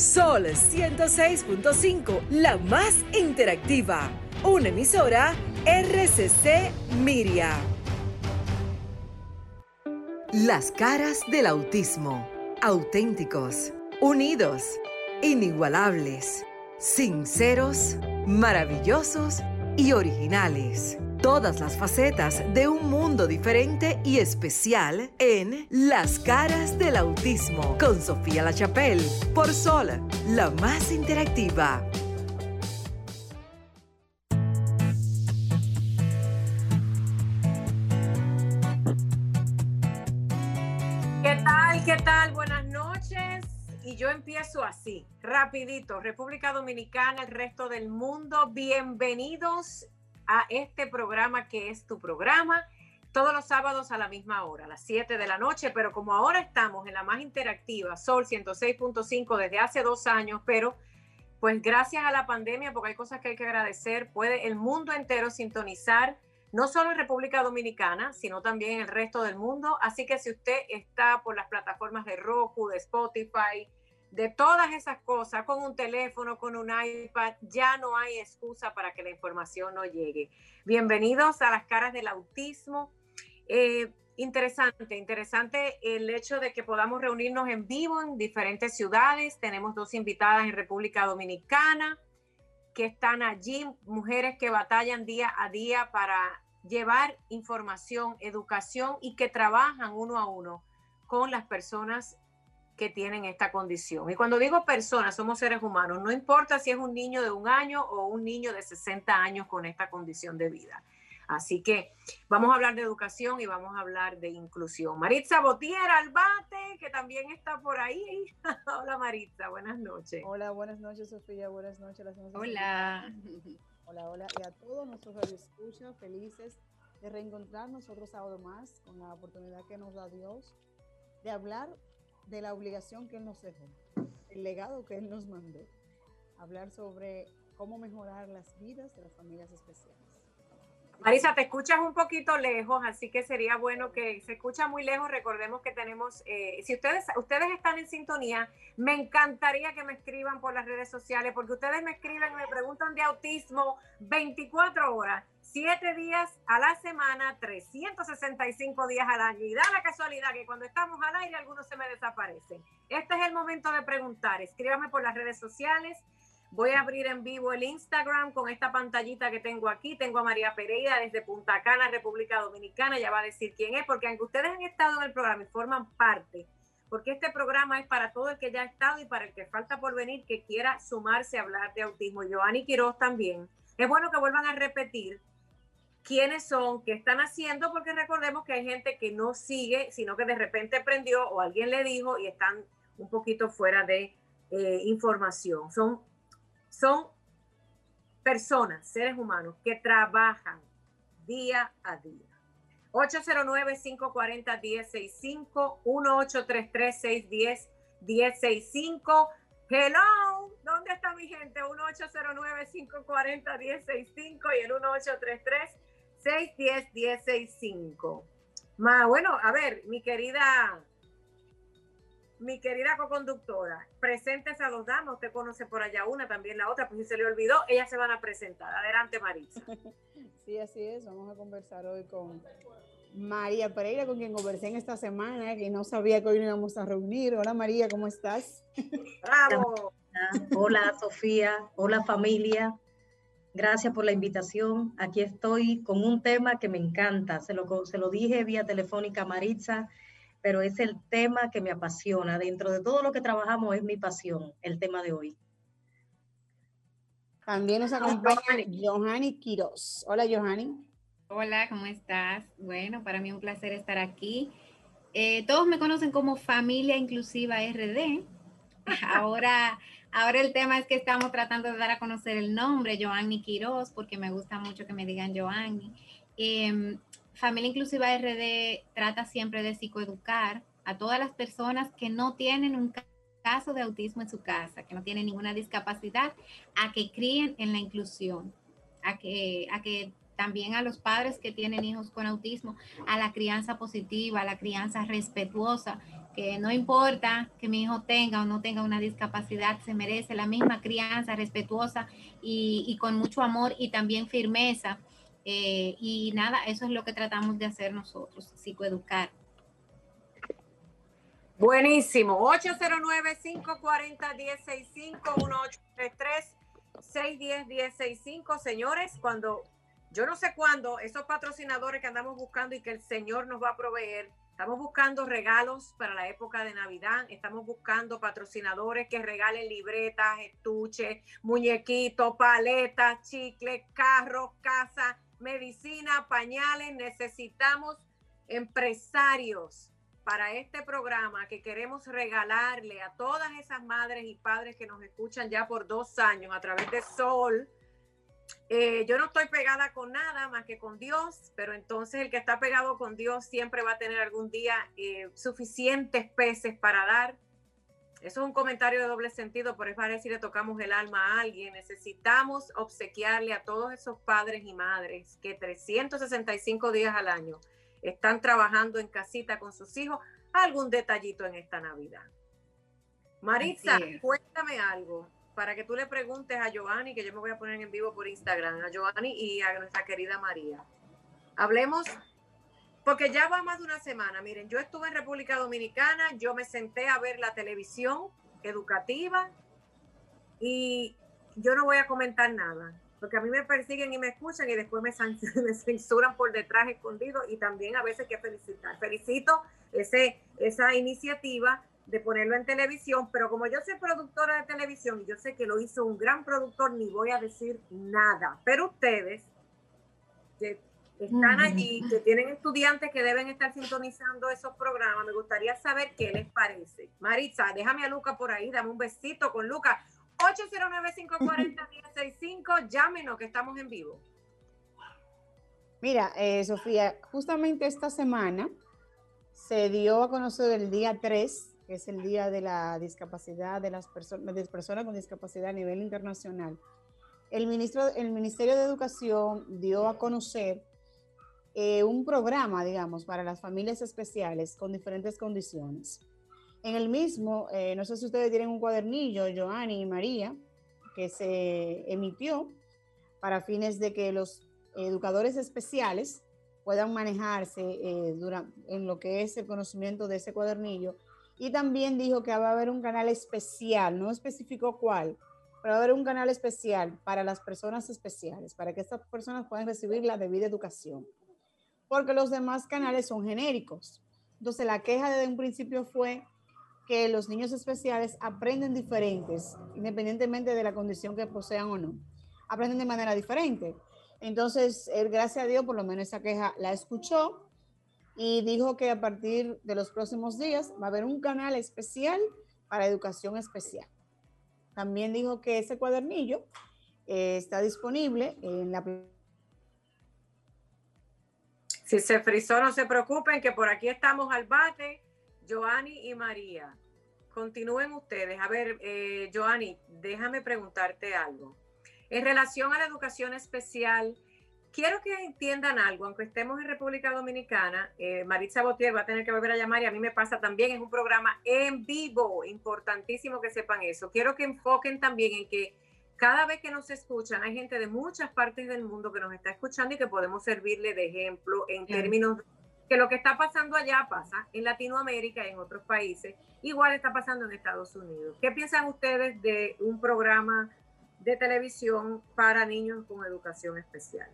Sol 106.5, la más interactiva. Una emisora RCC Miria. Las caras del autismo. Auténticos, unidos, inigualables, sinceros, maravillosos y originales todas las facetas de un mundo diferente y especial en Las caras del autismo con Sofía La Chapelle por Sol, la más interactiva. ¿Qué tal? ¿Qué tal? Buenas noches. Y yo empiezo así, rapidito. República Dominicana, el resto del mundo, bienvenidos a este programa que es tu programa, todos los sábados a la misma hora, a las 7 de la noche, pero como ahora estamos en la más interactiva, Sol 106.5 desde hace dos años, pero pues gracias a la pandemia, porque hay cosas que hay que agradecer, puede el mundo entero sintonizar, no solo en República Dominicana, sino también en el resto del mundo. Así que si usted está por las plataformas de Roku, de Spotify, de todas esas cosas, con un teléfono, con un iPad, ya no hay excusa para que la información no llegue. Bienvenidos a las caras del autismo. Eh, interesante, interesante el hecho de que podamos reunirnos en vivo en diferentes ciudades. Tenemos dos invitadas en República Dominicana que están allí, mujeres que batallan día a día para llevar información, educación y que trabajan uno a uno con las personas que tienen esta condición. Y cuando digo personas, somos seres humanos, no importa si es un niño de un año o un niño de 60 años con esta condición de vida. Así que vamos a hablar de educación y vamos a hablar de inclusión. Maritza Botier Albate, que también está por ahí. hola Maritza, buenas noches. Hola, buenas noches Sofía, buenas noches. Las hola. Hola, hola. Y a todos nuestros escucha felices de reencontrarnos otro sábado más con la oportunidad que nos da Dios de hablar de la obligación que Él nos dejó, el legado que Él nos mandó, hablar sobre cómo mejorar las vidas de las familias especiales. Marisa, te escuchas un poquito lejos, así que sería bueno que se escucha muy lejos. Recordemos que tenemos, eh, si ustedes, ustedes están en sintonía, me encantaría que me escriban por las redes sociales, porque ustedes me escriben y me preguntan de autismo 24 horas siete días a la semana, 365 días al año. Y da la casualidad que cuando estamos al aire algunos se me desaparecen. Este es el momento de preguntar. Escríbame por las redes sociales. Voy a abrir en vivo el Instagram con esta pantallita que tengo aquí. Tengo a María Pereira desde Punta Cana, República Dominicana. Ya va a decir quién es, porque aunque ustedes han estado en el programa y forman parte, porque este programa es para todo el que ya ha estado y para el que falta por venir, que quiera sumarse a hablar de autismo. Giovanni Quiroz también. Es bueno que vuelvan a repetir quiénes son, qué están haciendo, porque recordemos que hay gente que no sigue, sino que de repente prendió o alguien le dijo y están un poquito fuera de eh, información. Son, son personas, seres humanos que trabajan día a día. 809-540-1065, 1833-610-1065. Hello, ¿dónde está mi gente? 1809-540-1065 y el 1833 610 1065. Más bueno, a ver, mi querida, mi querida co-conductora, presentes a dos damas, usted conoce por allá una, también la otra, pues si se le olvidó, ellas se van a presentar. Adelante, Marisa. Sí, así es, vamos a conversar hoy con María Pereira, con quien conversé en esta semana, que no sabía que hoy nos íbamos a reunir. Hola María, ¿cómo estás? Bravo. Hola Sofía, hola familia. Gracias por la invitación. Aquí estoy con un tema que me encanta. Se lo, se lo dije vía telefónica a Maritza, pero es el tema que me apasiona. Dentro de todo lo que trabajamos es mi pasión, el tema de hoy. También nos acompaña Johanny Quiroz. Hola, Johanny. Hola, ¿cómo estás? Bueno, para mí un placer estar aquí. Eh, todos me conocen como Familia Inclusiva RD. Ahora Ahora el tema es que estamos tratando de dar a conocer el nombre, Joanny Quiroz, porque me gusta mucho que me digan Joanny. Em, Familia Inclusiva RD trata siempre de psicoeducar a todas las personas que no tienen un caso de autismo en su casa, que no tienen ninguna discapacidad, a que críen en la inclusión, a que, a que también a los padres que tienen hijos con autismo, a la crianza positiva, a la crianza respetuosa que no importa que mi hijo tenga o no tenga una discapacidad, se merece la misma crianza respetuosa y, con mucho amor y también firmeza. Eh, y nada, eso es lo que tratamos de hacer nosotros, psicoeducar. Buenísimo. 809-540-1065, 1833-610-1065. Señores, cuando yo no sé cuándo esos patrocinadores que andamos buscando y que el Señor nos va a proveer, estamos buscando regalos para la época de Navidad, estamos buscando patrocinadores que regalen libretas, estuches, muñequitos, paletas, chicles, carros, casa, medicina, pañales. Necesitamos empresarios para este programa que queremos regalarle a todas esas madres y padres que nos escuchan ya por dos años a través de Sol. Eh, yo no estoy pegada con nada más que con Dios, pero entonces el que está pegado con Dios siempre va a tener algún día eh, suficientes peces para dar. Eso es un comentario de doble sentido, por eso parece si le tocamos el alma a alguien. Necesitamos obsequiarle a todos esos padres y madres que 365 días al año están trabajando en casita con sus hijos, algún detallito en esta Navidad. Maritza, cuéntame algo para que tú le preguntes a Giovanni, que yo me voy a poner en vivo por Instagram, a Giovanni y a nuestra querida María. Hablemos, porque ya va más de una semana. Miren, yo estuve en República Dominicana, yo me senté a ver la televisión educativa y yo no voy a comentar nada porque a mí me persiguen y me escuchan y después me, censuran por detrás escondido y también a veces que felicitar. Felicito ese, esa iniciativa de ponerlo en televisión, pero como yo soy productora de televisión y yo sé que lo hizo un gran productor, ni voy a decir nada. Pero ustedes que están allí, que tienen estudiantes que deben estar sintonizando esos programas, me gustaría saber qué les parece. Maritza, déjame a Luca por ahí, dame un besito con Luca. 809-540-1065, llámenos que estamos en vivo. Mira, eh, Sofía, justamente esta semana se dio a conocer el día 3, que es el día de la discapacidad de las personas, de con discapacidad a nivel internacional. El, ministro, el Ministerio de Educación dio a conocer eh, un programa, digamos, para las familias especiales con diferentes condiciones. En el mismo, eh, no sé si ustedes tienen un cuadernillo, Joanny y María, que se emitió para fines de que los educadores especiales puedan manejarse eh, en lo que es el conocimiento de ese cuadernillo. Y también dijo que va a haber un canal especial, no especificó cuál, pero va a haber un canal especial para las personas especiales, para que estas personas puedan recibir la debida educación. Porque los demás canales son genéricos. Entonces la queja desde un principio fue que los niños especiales aprenden diferentes, independientemente de la condición que posean o no. Aprenden de manera diferente. Entonces, él, gracias a Dios, por lo menos esa queja la escuchó y dijo que a partir de los próximos días va a haber un canal especial para educación especial. También dijo que ese cuadernillo eh, está disponible en la... Si se frizó, no se preocupen, que por aquí estamos al bate Joanny y María, continúen ustedes. A ver, eh, déjame preguntarte algo. En relación a la educación especial, quiero que entiendan algo, aunque estemos en República Dominicana, eh, Maritza Botier va a tener que volver a llamar y a mí me pasa también, es un programa en vivo, importantísimo que sepan eso. Quiero que enfoquen también en que cada vez que nos escuchan, hay gente de muchas partes del mundo que nos está escuchando y que podemos servirle de ejemplo en términos que lo que está pasando allá pasa en Latinoamérica y en otros países, igual está pasando en Estados Unidos. ¿Qué piensan ustedes de un programa de televisión para niños con educación especial?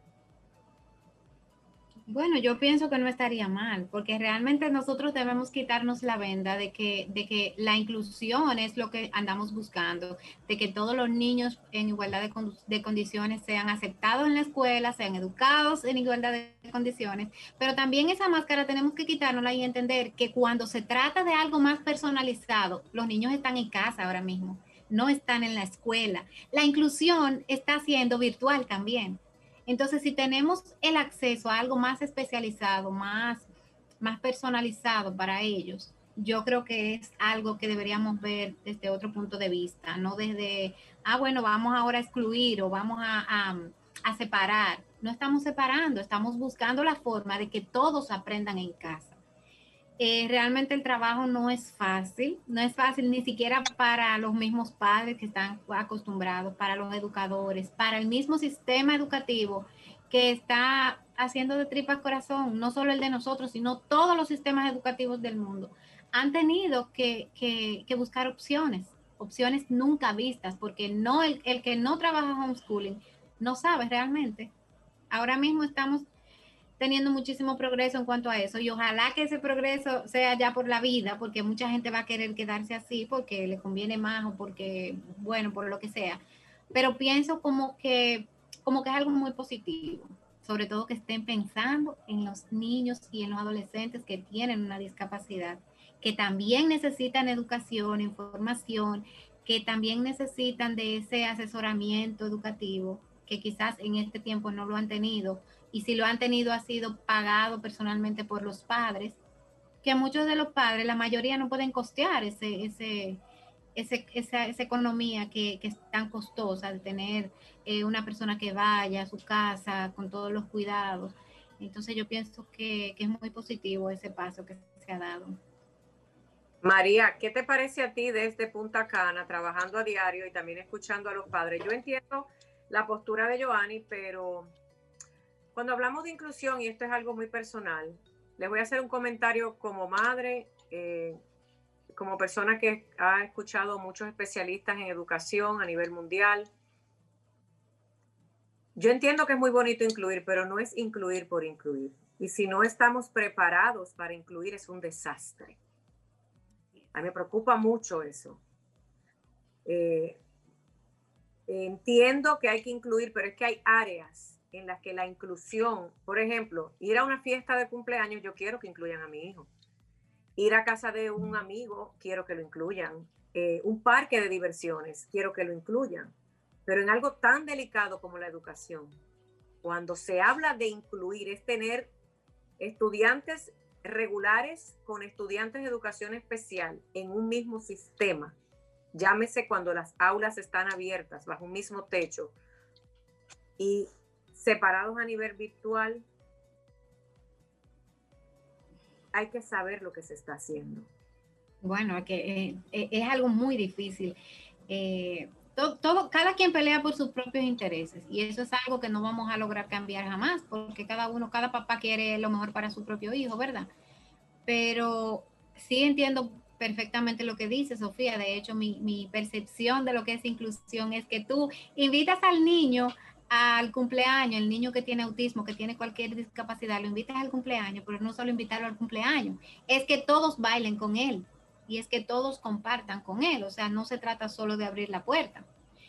Bueno, yo pienso que no estaría mal, porque realmente nosotros debemos quitarnos la venda de que, de que la inclusión es lo que andamos buscando, de que todos los niños en igualdad de, condiciones sean aceptados en la escuela, sean educados en igualdad de condiciones, pero también esa máscara tenemos que quitárnosla y entender que cuando se trata de algo más personalizado, los niños están en casa ahora mismo, no están en la escuela. La inclusión está siendo virtual también. Entonces, si tenemos el acceso a algo más especializado, más, más personalizado para ellos, yo creo que es algo que deberíamos ver desde otro punto de vista, no desde, ah, bueno, vamos ahora a excluir o vamos a, a separar. No estamos separando, estamos buscando la forma de que todos aprendan en casa. Eh, realmente el trabajo no es fácil, no es fácil ni siquiera para los mismos padres que están acostumbrados, para los educadores, para el mismo sistema educativo que está haciendo de tripas corazón, no solo el de nosotros, sino todos los sistemas educativos del mundo, han tenido que, que, buscar opciones, opciones nunca vistas, porque no el, el que no trabaja homeschooling no sabe realmente. Ahora mismo estamos teniendo muchísimo progreso en cuanto a eso y ojalá que ese progreso sea ya por la vida, porque mucha gente va a querer quedarse así porque le conviene más o porque, bueno, por lo que sea. Pero pienso como que, como que es algo muy positivo, sobre todo que estén pensando en los niños y en los adolescentes que tienen una discapacidad, que también necesitan educación, información, que también necesitan de ese asesoramiento educativo, que quizás en este tiempo no lo han tenido y si lo han tenido ha sido pagado personalmente por los padres, que muchos de los padres, la mayoría no pueden costear ese, ese, esa, economía que, es tan costosa de tener eh, una persona que vaya a su casa con todos los cuidados. Entonces yo pienso que, que es muy positivo ese paso que se ha dado. María, ¿qué te parece a ti desde Punta Cana, trabajando a diario y también escuchando a los padres? Yo entiendo la postura de Giovanni, pero cuando hablamos de inclusión, y esto es algo muy personal, les voy a hacer un comentario como madre, eh, como persona que ha escuchado muchos especialistas en educación a nivel mundial. Yo entiendo que es muy bonito incluir, pero no es incluir por incluir. Y si no estamos preparados para incluir, es un desastre. A mí me preocupa mucho eso. Eh, entiendo que hay que incluir, pero es que hay áreas en las que la inclusión, por ejemplo, ir a una fiesta de cumpleaños, yo quiero que incluyan a mi hijo. Ir a casa de un amigo, quiero que lo incluyan. Eh, un parque de diversiones, quiero que lo incluyan. Pero en algo tan delicado como la educación, cuando se habla de incluir, es tener estudiantes regulares con estudiantes de educación especial en un mismo sistema. Llámese cuando las aulas están abiertas bajo un mismo techo y separados a nivel virtual, hay que saber lo que se está haciendo. Bueno, que eh, eh, es algo muy difícil. Eh, todo, cada quien pelea por sus propios intereses y eso es algo que no vamos a lograr cambiar jamás, porque cada uno, cada papá quiere lo mejor para su propio hijo, ¿verdad? Pero sí entiendo perfectamente lo que dice Sofía. De hecho, mi, mi percepción de lo que es inclusión es que tú invitas al niño al cumpleaños, el niño que tiene autismo, que tiene cualquier discapacidad, lo invitas al cumpleaños, pero no solo invitarlo al cumpleaños, es que todos bailen con él y es que todos compartan con él, o sea, no se trata solo de abrir la puerta.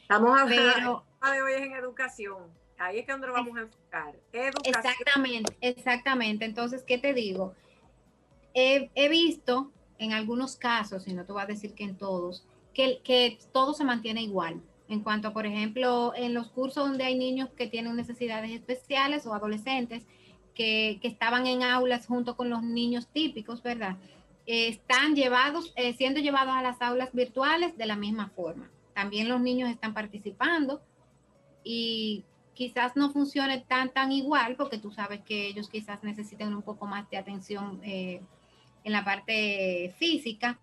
Vamos a ver, de hoy es en educación, ahí es que donde vamos a enfocar. Exactamente, exactamente. Entonces, ¿qué te digo? He, he, visto en algunos casos, y no te voy a decir que en todos, que, que todo se mantiene igual en cuanto, por ejemplo, en los cursos donde hay niños que tienen necesidades especiales o adolescentes que, estaban en aulas junto con los niños típicos, ¿verdad? están llevados, eh, siendo llevados a las aulas virtuales de la misma forma. También los niños están participando y quizás no funcione tan, tan igual porque tú sabes que ellos quizás necesiten un poco más de atención eh, en la parte física,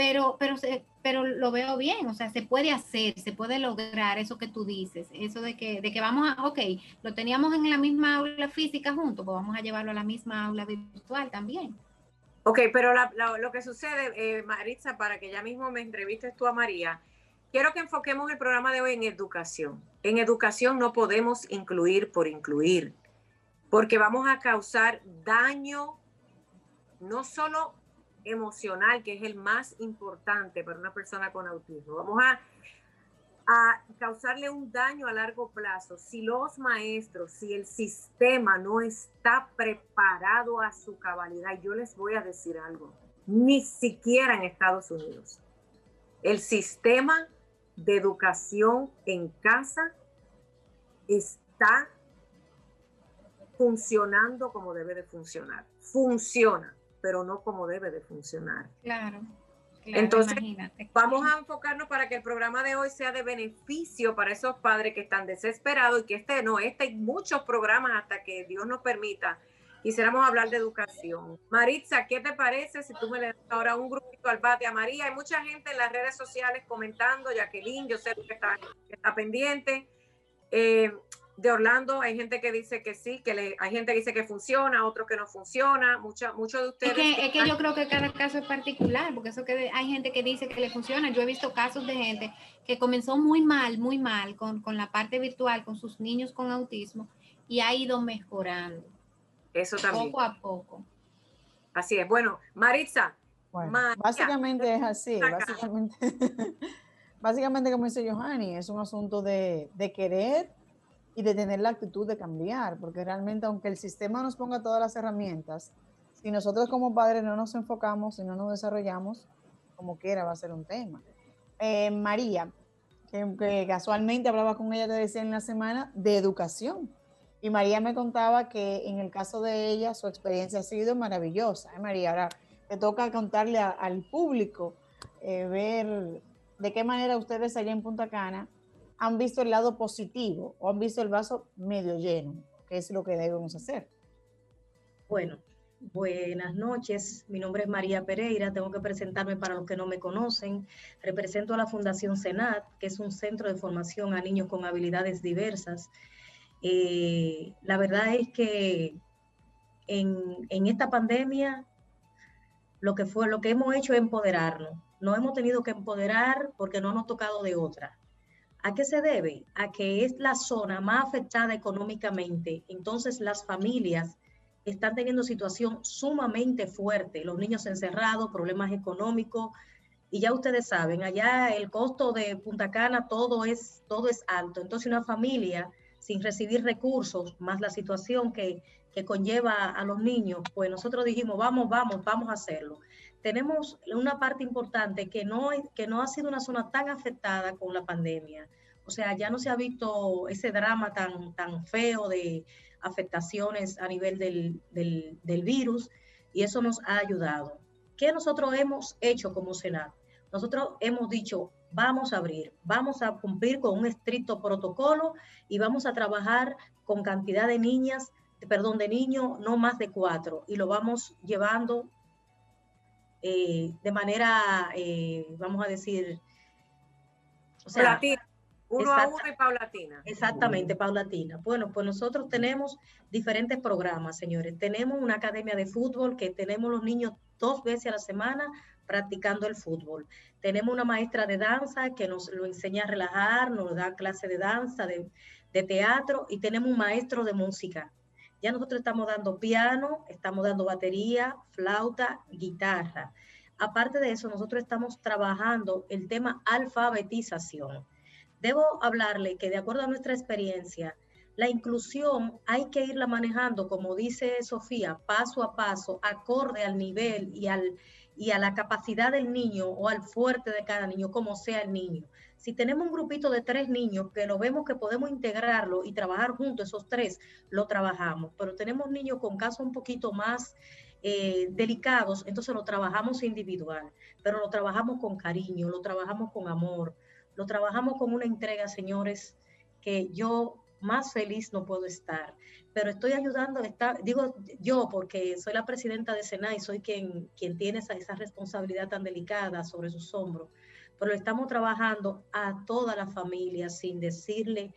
pero, pero, pero lo veo bien, o sea, se puede hacer, se puede lograr eso que tú dices, eso de que, de que vamos a, ok, lo teníamos en la misma aula física junto, pues vamos a llevarlo a la misma aula virtual también. Ok, pero lo que sucede, eh, Maritza, para que ya mismo me entrevistes tú a María, quiero que enfoquemos el programa de hoy en educación. En educación no podemos incluir por incluir, porque vamos a causar daño no solo emocional, que es el más importante para una persona con autismo. Vamos a, a causarle un daño a largo plazo si los maestros, si el sistema no está preparado a su cabalidad. Yo les voy a decir algo, ni siquiera en Estados Unidos. El sistema de educación en casa está funcionando como debe de funcionar. Funciona pero no como debe de funcionar. Claro. Entonces, vamos a enfocarnos para que el programa de hoy sea de beneficio para esos padres que están desesperados y que este no, este hay muchos programas hasta que Dios nos permita quisiéramos hablar de educación. Maritza, ¿qué te parece si tú me le das ahora un grupito al bate a María? Hay mucha gente en las redes sociales comentando, Jacqueline, yo sé que está, que está pendiente. Eh, de Orlando hay gente que dice que sí, que le, hay gente que dice que funciona, otro que no funciona, muchos mucho de ustedes. Es que, es que yo creo que cada caso es particular, porque eso que hay gente que dice que le funciona. Yo he visto casos de gente que comenzó muy mal, muy mal con, con la parte virtual, con sus niños con autismo, y ha ido mejorando. Eso también. Poco a poco. Así es. Bueno, Maritza. Bueno, básicamente es así, básicamente, básicamente como dice Johanny, es un asunto de, de querer y de tener la actitud de cambiar, porque realmente aunque el sistema nos ponga todas las herramientas, si nosotros como padres no nos enfocamos y no nos desarrollamos, como quiera va a ser un tema. Eh, María, que, casualmente hablaba con ella, te decía en la semana, de educación. Y María me contaba que en el caso de ella su experiencia ha sido maravillosa. ¿eh, María, ahora te toca contarle al público, eh, ver de qué manera ustedes allá en Punta Cana han visto el lado positivo o han visto el vaso medio lleno, que es lo que debemos hacer. Bueno, buenas noches. Mi nombre es María Pereira. Tengo que presentarme para los que no me conocen. Represento a la Fundación Senat, que es un centro de formación a niños con habilidades diversas. Eh, la verdad es que en, en esta pandemia lo que fue lo que hemos hecho es empoderarnos. No hemos tenido que empoderar porque no nos ha tocado de otra ¿A qué se debe? A que es la zona más afectada económicamente. Entonces las familias están teniendo situación sumamente fuerte. Los niños encerrados, problemas económicos. Y ya ustedes saben, allá el costo de Punta Cana, todo es, todo es alto. Entonces una familia sin recibir recursos, más la situación que, que conlleva a los niños, pues nosotros dijimos, vamos, vamos, vamos a hacerlo tenemos una parte importante que no, que no ha sido una zona tan afectada con la pandemia. O sea, ya no se ha visto ese drama tan, tan feo de afectaciones a nivel del, del, virus y eso nos ha ayudado. ¿Qué nosotros hemos hecho como Senado? Nosotros hemos dicho, vamos a abrir, vamos a cumplir con un estricto protocolo y vamos a trabajar con cantidad de niñas, perdón, de niños, no más de cuatro, y lo vamos llevando eh, de manera, eh, vamos a decir, o sea, uno a uno y paulatina. Exactamente, paulatina. Bueno, pues nosotros tenemos diferentes programas, señores. Tenemos una academia de fútbol que tenemos los niños dos veces a la semana practicando el fútbol. Tenemos una maestra de danza que nos lo enseña a relajar, nos da clase de danza, de, de teatro y tenemos un maestro de música ya nosotros estamos dando piano, estamos dando batería, flauta, guitarra. Aparte de eso, nosotros estamos trabajando el tema alfabetización. Debo hablarle que de acuerdo a nuestra experiencia, la inclusión hay que irla manejando, como dice Sofía, paso a paso, acorde al nivel y, al, y a la capacidad del niño o al fuerte de cada niño, como sea el niño. Si tenemos un grupito de tres niños que lo vemos que podemos integrarlo y trabajar juntos, esos tres, lo trabajamos. Pero tenemos niños con casos un poquito más eh, delicados, entonces lo trabajamos individual, pero lo trabajamos con cariño, lo trabajamos con amor, lo trabajamos con una entrega, señores, que yo más feliz no puedo estar. Pero estoy ayudando, digo yo, porque soy la presidenta de SENA y soy quien, quien tiene esa, esa responsabilidad tan delicada sobre sus hombros pero estamos trabajando a toda la familia sin decirle,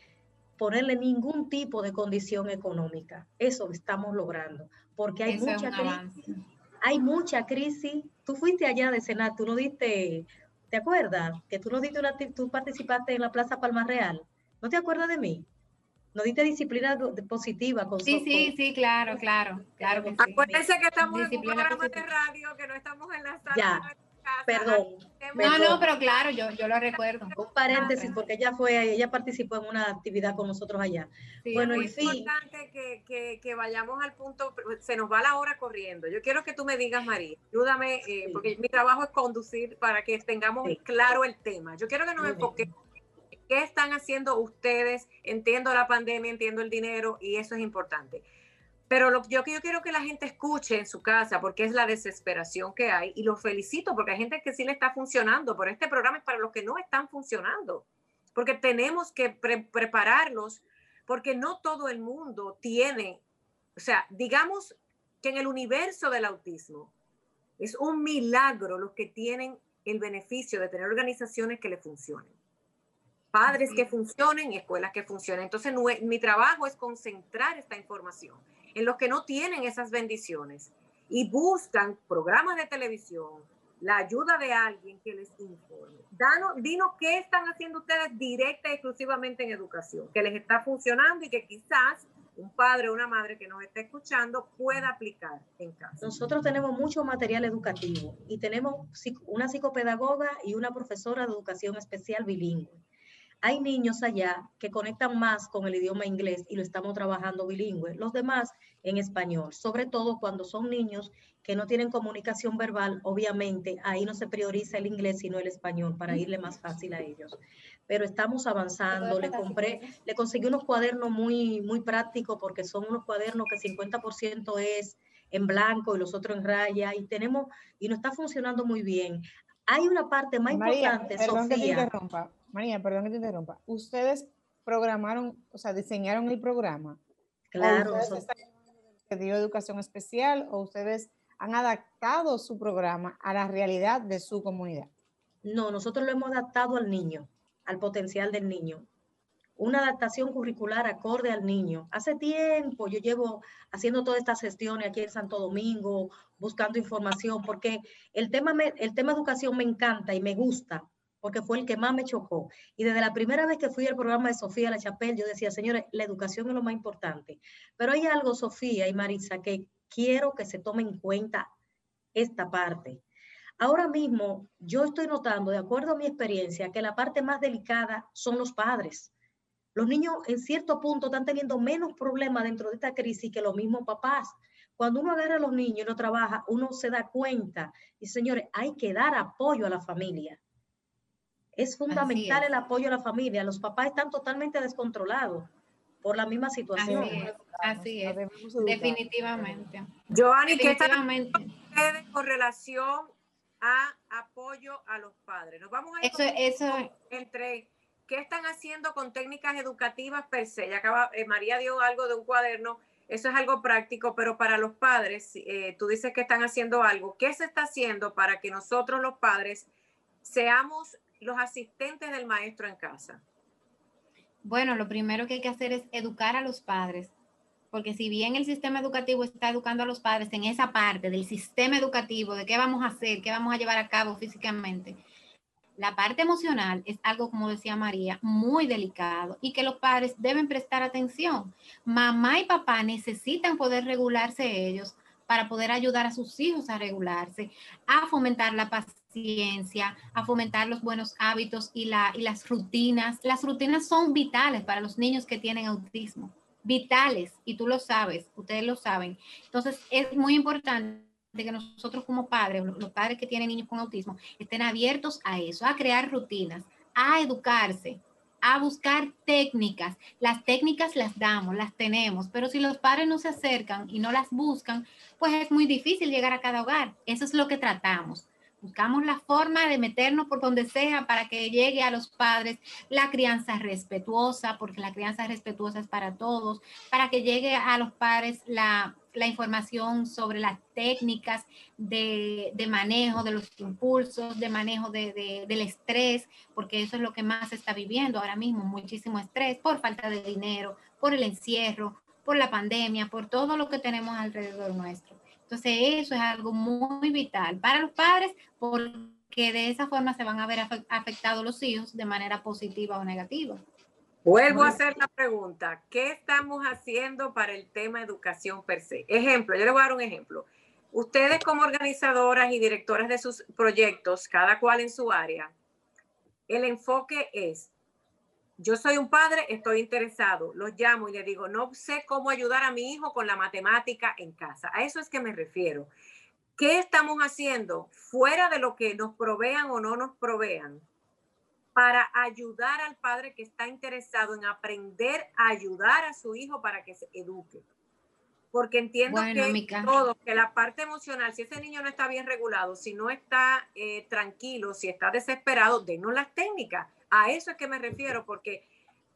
ponerle ningún tipo de condición económica. Eso estamos logrando, porque hay mucha crisis. Hay mucha crisis. Tú fuiste allá de Senat, tú no diste, ¿te acuerdas? Que tú no diste una, tú participaste en la Plaza Palma Real. ¿No te acuerdas de mí? no diste disciplina positiva. Con sí, sí, sí, claro, claro, claro. Que Acuérdense que estamos en un programa de radio, que no estamos en la sala. Ya, Perdón. No, no, pero claro, yo, yo lo recuerdo. Un paréntesis, porque ella fue, ella participó en una actividad con nosotros allá. bueno, es importante que, que, que, vayamos al punto, se nos va la hora corriendo. Yo quiero que tú me digas, María, ayúdame, eh, porque mi trabajo es conducir para que tengamos claro el tema. Yo quiero que nos enfoquemos. ¿Qué están haciendo ustedes? Entiendo la pandemia, entiendo el dinero y eso es importante. Pero lo yo, yo quiero que la gente escuche en su casa, porque es la desesperación que hay, y los felicito, porque hay gente que sí le está funcionando, pero este programa es para los que no están funcionando, porque tenemos que prepararlos, porque no todo el mundo tiene, o sea, digamos que en el universo del autismo es un milagro los que tienen el beneficio de tener organizaciones que le funcionen. Padres que funcionen y escuelas que funcionen. Entonces, mi trabajo es concentrar esta información en los que no tienen esas bendiciones y buscan programas de televisión, la ayuda de alguien que les informe. Danos, dinos qué están haciendo ustedes directa y exclusivamente en educación, que les está funcionando y que quizás un padre o una madre que nos esté escuchando pueda aplicar en casa. Nosotros tenemos mucho material educativo y tenemos una psicopedagoga y una profesora de educación especial bilingüe. Hay niños allá que conectan más con el idioma inglés y lo estamos trabajando bilingüe, los demás en español, sobre todo cuando son niños que no tienen comunicación verbal, obviamente ahí no se prioriza el inglés sino el español para irle más fácil a ellos. Pero estamos avanzando, le compré, le conseguí unos cuadernos muy, muy prácticos porque son unos cuadernos que 50% es en blanco y los otros en raya y tenemos, y no está funcionando muy bien. Hay una parte más importante, perdón Que te interrumpa. María, perdón que te interrumpa. Ustedes programaron, o sea, diseñaron el programa. Claro. ¿Ustedes dio educación especial o ustedes han adaptado su programa a la realidad de su comunidad? No, nosotros lo hemos adaptado al niño, al potencial del niño. Una adaptación curricular acorde al niño. Hace tiempo yo llevo haciendo todas estas gestiones aquí en Santo Domingo, buscando información, porque el tema, el tema educación me encanta y me gusta, porque fue el que más me chocó. Y desde la primera vez que fui al programa de Sofía La Chapelle, yo decía, señores, la educación es lo más importante. Pero hay algo, Sofía y Marisa, que quiero que se tome en cuenta esta parte. Ahora mismo yo estoy notando, de acuerdo a mi experiencia, que la parte más delicada son los padres. Los niños en cierto punto están teniendo menos problemas dentro de esta crisis que los mismos papás. Cuando uno agarra a los niños y no trabaja, uno se da cuenta y señores, hay que dar apoyo a la familia. Es fundamental el apoyo a la familia. Los papás están totalmente descontrolados por la misma situación. Así es, definitivamente. Joanny, ¿qué está con relación a apoyo a los padres? Nos vamos a eso, eso entre qué están haciendo con técnicas educativas per se. Ya acaba, eh, María dio algo de un cuaderno, eso es algo práctico, pero para los padres, eh, tú dices que están haciendo algo. ¿Qué se está haciendo para que nosotros los padres seamos los asistentes del maestro en casa? Bueno, lo primero que hay que hacer es educar a los padres, porque si bien el sistema educativo está educando a los padres en esa parte del sistema educativo, de qué vamos a hacer, qué vamos a llevar a cabo físicamente, la parte emocional es algo, como decía María, muy delicado y que los padres deben prestar atención. Mamá y papá necesitan poder regularse ellos para poder ayudar a sus hijos a regularse, a fomentar la paciencia, a fomentar los buenos hábitos y, la, y las rutinas. Las rutinas son vitales para los niños que tienen autismo, vitales, y tú lo sabes, ustedes lo saben. Entonces, es muy importante que nosotros como padres, los padres que tienen niños con autismo, estén abiertos a eso, a crear rutinas, a educarse, a buscar técnicas. Las técnicas las damos, las tenemos, pero si los padres no se acercan y no las buscan, pues es muy difícil llegar a cada hogar. Eso es lo que tratamos. Buscamos la forma de meternos por donde sea para que llegue a los padres la crianza respetuosa, porque la crianza respetuosa es para todos, para que llegue a los padres la, información sobre las técnicas de, manejo de los impulsos, de manejo del estrés, porque eso es lo que más se está viviendo ahora mismo, muchísimo estrés por falta de dinero, por el encierro, por la pandemia, por todo lo que tenemos alrededor nuestro. Entonces, eso es algo muy vital para los padres porque de esa forma se van a ver afectados los hijos de manera positiva o negativa. Vuelvo a hacer la pregunta, ¿qué estamos haciendo para el tema educación per se? Ejemplo, yo le voy a dar un ejemplo. Ustedes como organizadoras y directoras de sus proyectos, cada cual en su área, el enfoque es yo soy un padre, estoy interesado, los llamo y le digo, no sé cómo ayudar a mi hijo con la matemática en casa. A eso es que me refiero. ¿Qué estamos haciendo fuera de lo que nos provean o no nos provean para ayudar al padre que está interesado en aprender a ayudar a su hijo para que se eduque? Porque entiendo que todo, que la parte emocional, si ese niño no está bien regulado, si no está eh, tranquilo, si está desesperado, denos las técnicas a eso es que me refiero, porque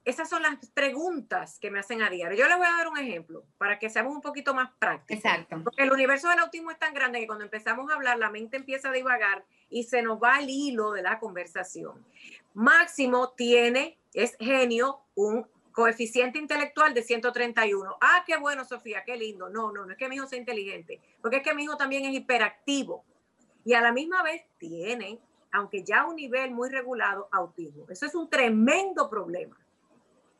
esas son las preguntas que me hacen a diario. Yo les voy a dar un ejemplo para que seamos un poquito más prácticos. Exacto. Porque el universo del autismo es tan grande que cuando empezamos a hablar, la mente empieza a divagar y se nos va el hilo de la conversación. Máximo tiene, es genio, un coeficiente intelectual de 131. Ah, qué bueno, Sofía, qué lindo. No, no, no es que mi hijo sea inteligente, porque es que mi hijo también es hiperactivo. Y a la misma vez tiene, aunque ya a un nivel muy regulado, autismo. Eso es un tremendo problema.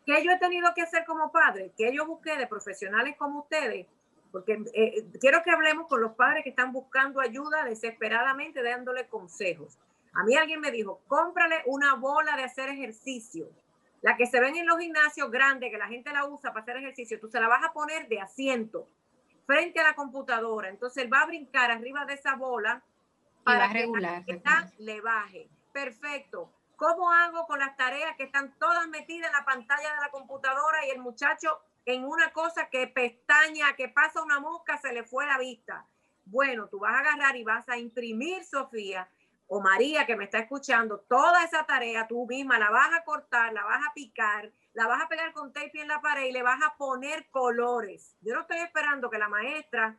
¿Qué yo he tenido que hacer como padre? ¿Qué yo busqué de profesionales como ustedes? Porque eh, eh, quiero que hablemos con los padres que están buscando ayuda desesperadamente, dándole consejos. A mí alguien me dijo, cómprale una bola de hacer ejercicio. La que se ven en los gimnasios grandes, que la gente la usa para hacer ejercicio, tú se la vas a poner de asiento frente a la computadora. Entonces él va a brincar arriba de esa bola para que regular, le baje. Perfecto. ¿Cómo hago con las tareas que están todas metidas en la pantalla de la computadora y el muchacho en una cosa que pestaña, que pasa una mosca, se le fue la vista? Bueno, tú vas a agarrar y vas a imprimir, Sofía, o María que me está escuchando, toda esa tarea tú misma la vas a cortar, la vas a picar, la vas a pegar con tape en la pared y le vas a poner colores. Yo no estoy esperando que la maestra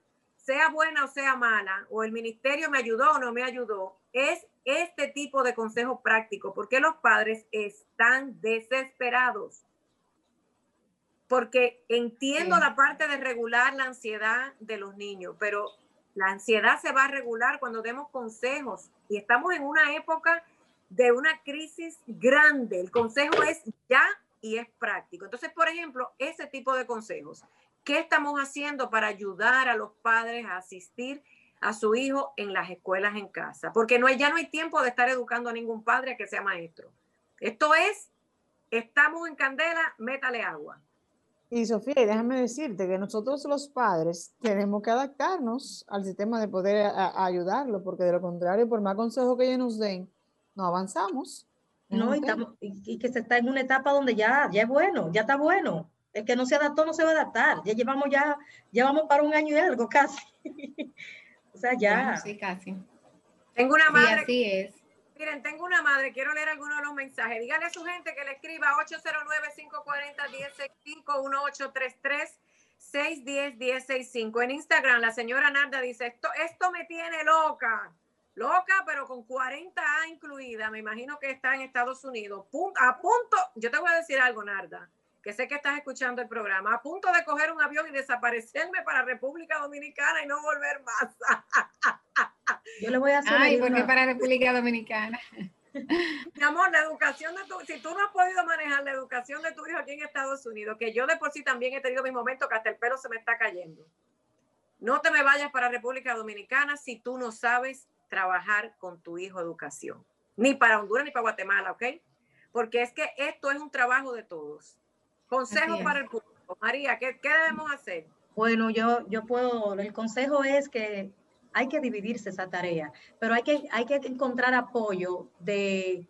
sea buena o sea mala, o el ministerio me ayudó o no me ayudó, es este tipo de consejos prácticos, porque los padres están desesperados. Porque entiendo la parte de regular la ansiedad de los niños, pero la ansiedad se va a regular cuando demos consejos y estamos en una época de una crisis grande. El consejo es ya y es práctico. Entonces, por ejemplo, ese tipo de consejos. ¿Qué estamos haciendo para ayudar a los padres a asistir a su hijo en las escuelas en casa? Porque no hay, ya no hay tiempo de estar educando a ningún padre a que sea maestro. Esto es, estamos en candela, métale agua. Y Sofía, déjame decirte que nosotros los padres tenemos que adaptarnos al sistema de poder ayudarlo, porque de lo contrario, por más consejo que ellos nos den, no avanzamos. No, y, y, que se está en una etapa donde ya, ya es bueno, ya está bueno. El que no se adaptó no se va a adaptar. Ya llevamos ya, llevamos para un año y algo casi. o sea, ya. sí, casi. Tengo una madre. así es. Miren, tengo una madre, quiero leer algunos de los mensajes. Dígale a su gente que le escriba 809-540-1065-1833. 610-1065. En Instagram, la señora Narda dice, esto, esto me tiene loca. Loca, pero con 40A incluida. Me imagino que está en Estados Unidos. a punto, yo te voy a decir algo, Narda que sé que estás escuchando el programa, a punto de coger un avión y desaparecerme para República Dominicana y no volver más. Yo le voy a hacer. Ay, ¿por qué para República Dominicana? Mi amor, la educación de tu, si tú no has podido manejar la educación de tu hijo aquí en Estados Unidos, que yo de por sí también he tenido mis momentos que hasta el pelo se me está cayendo. No te me vayas para República Dominicana si tú no sabes trabajar con tu hijo educación. Ni para Honduras ni para Guatemala, ¿ok? Porque es que esto es un trabajo de todos. Consejo para el público. María, ¿qué, ¿qué, debemos hacer? Bueno, yo, yo puedo, el consejo es que hay que dividirse esa tarea, pero hay que, hay que encontrar apoyo de,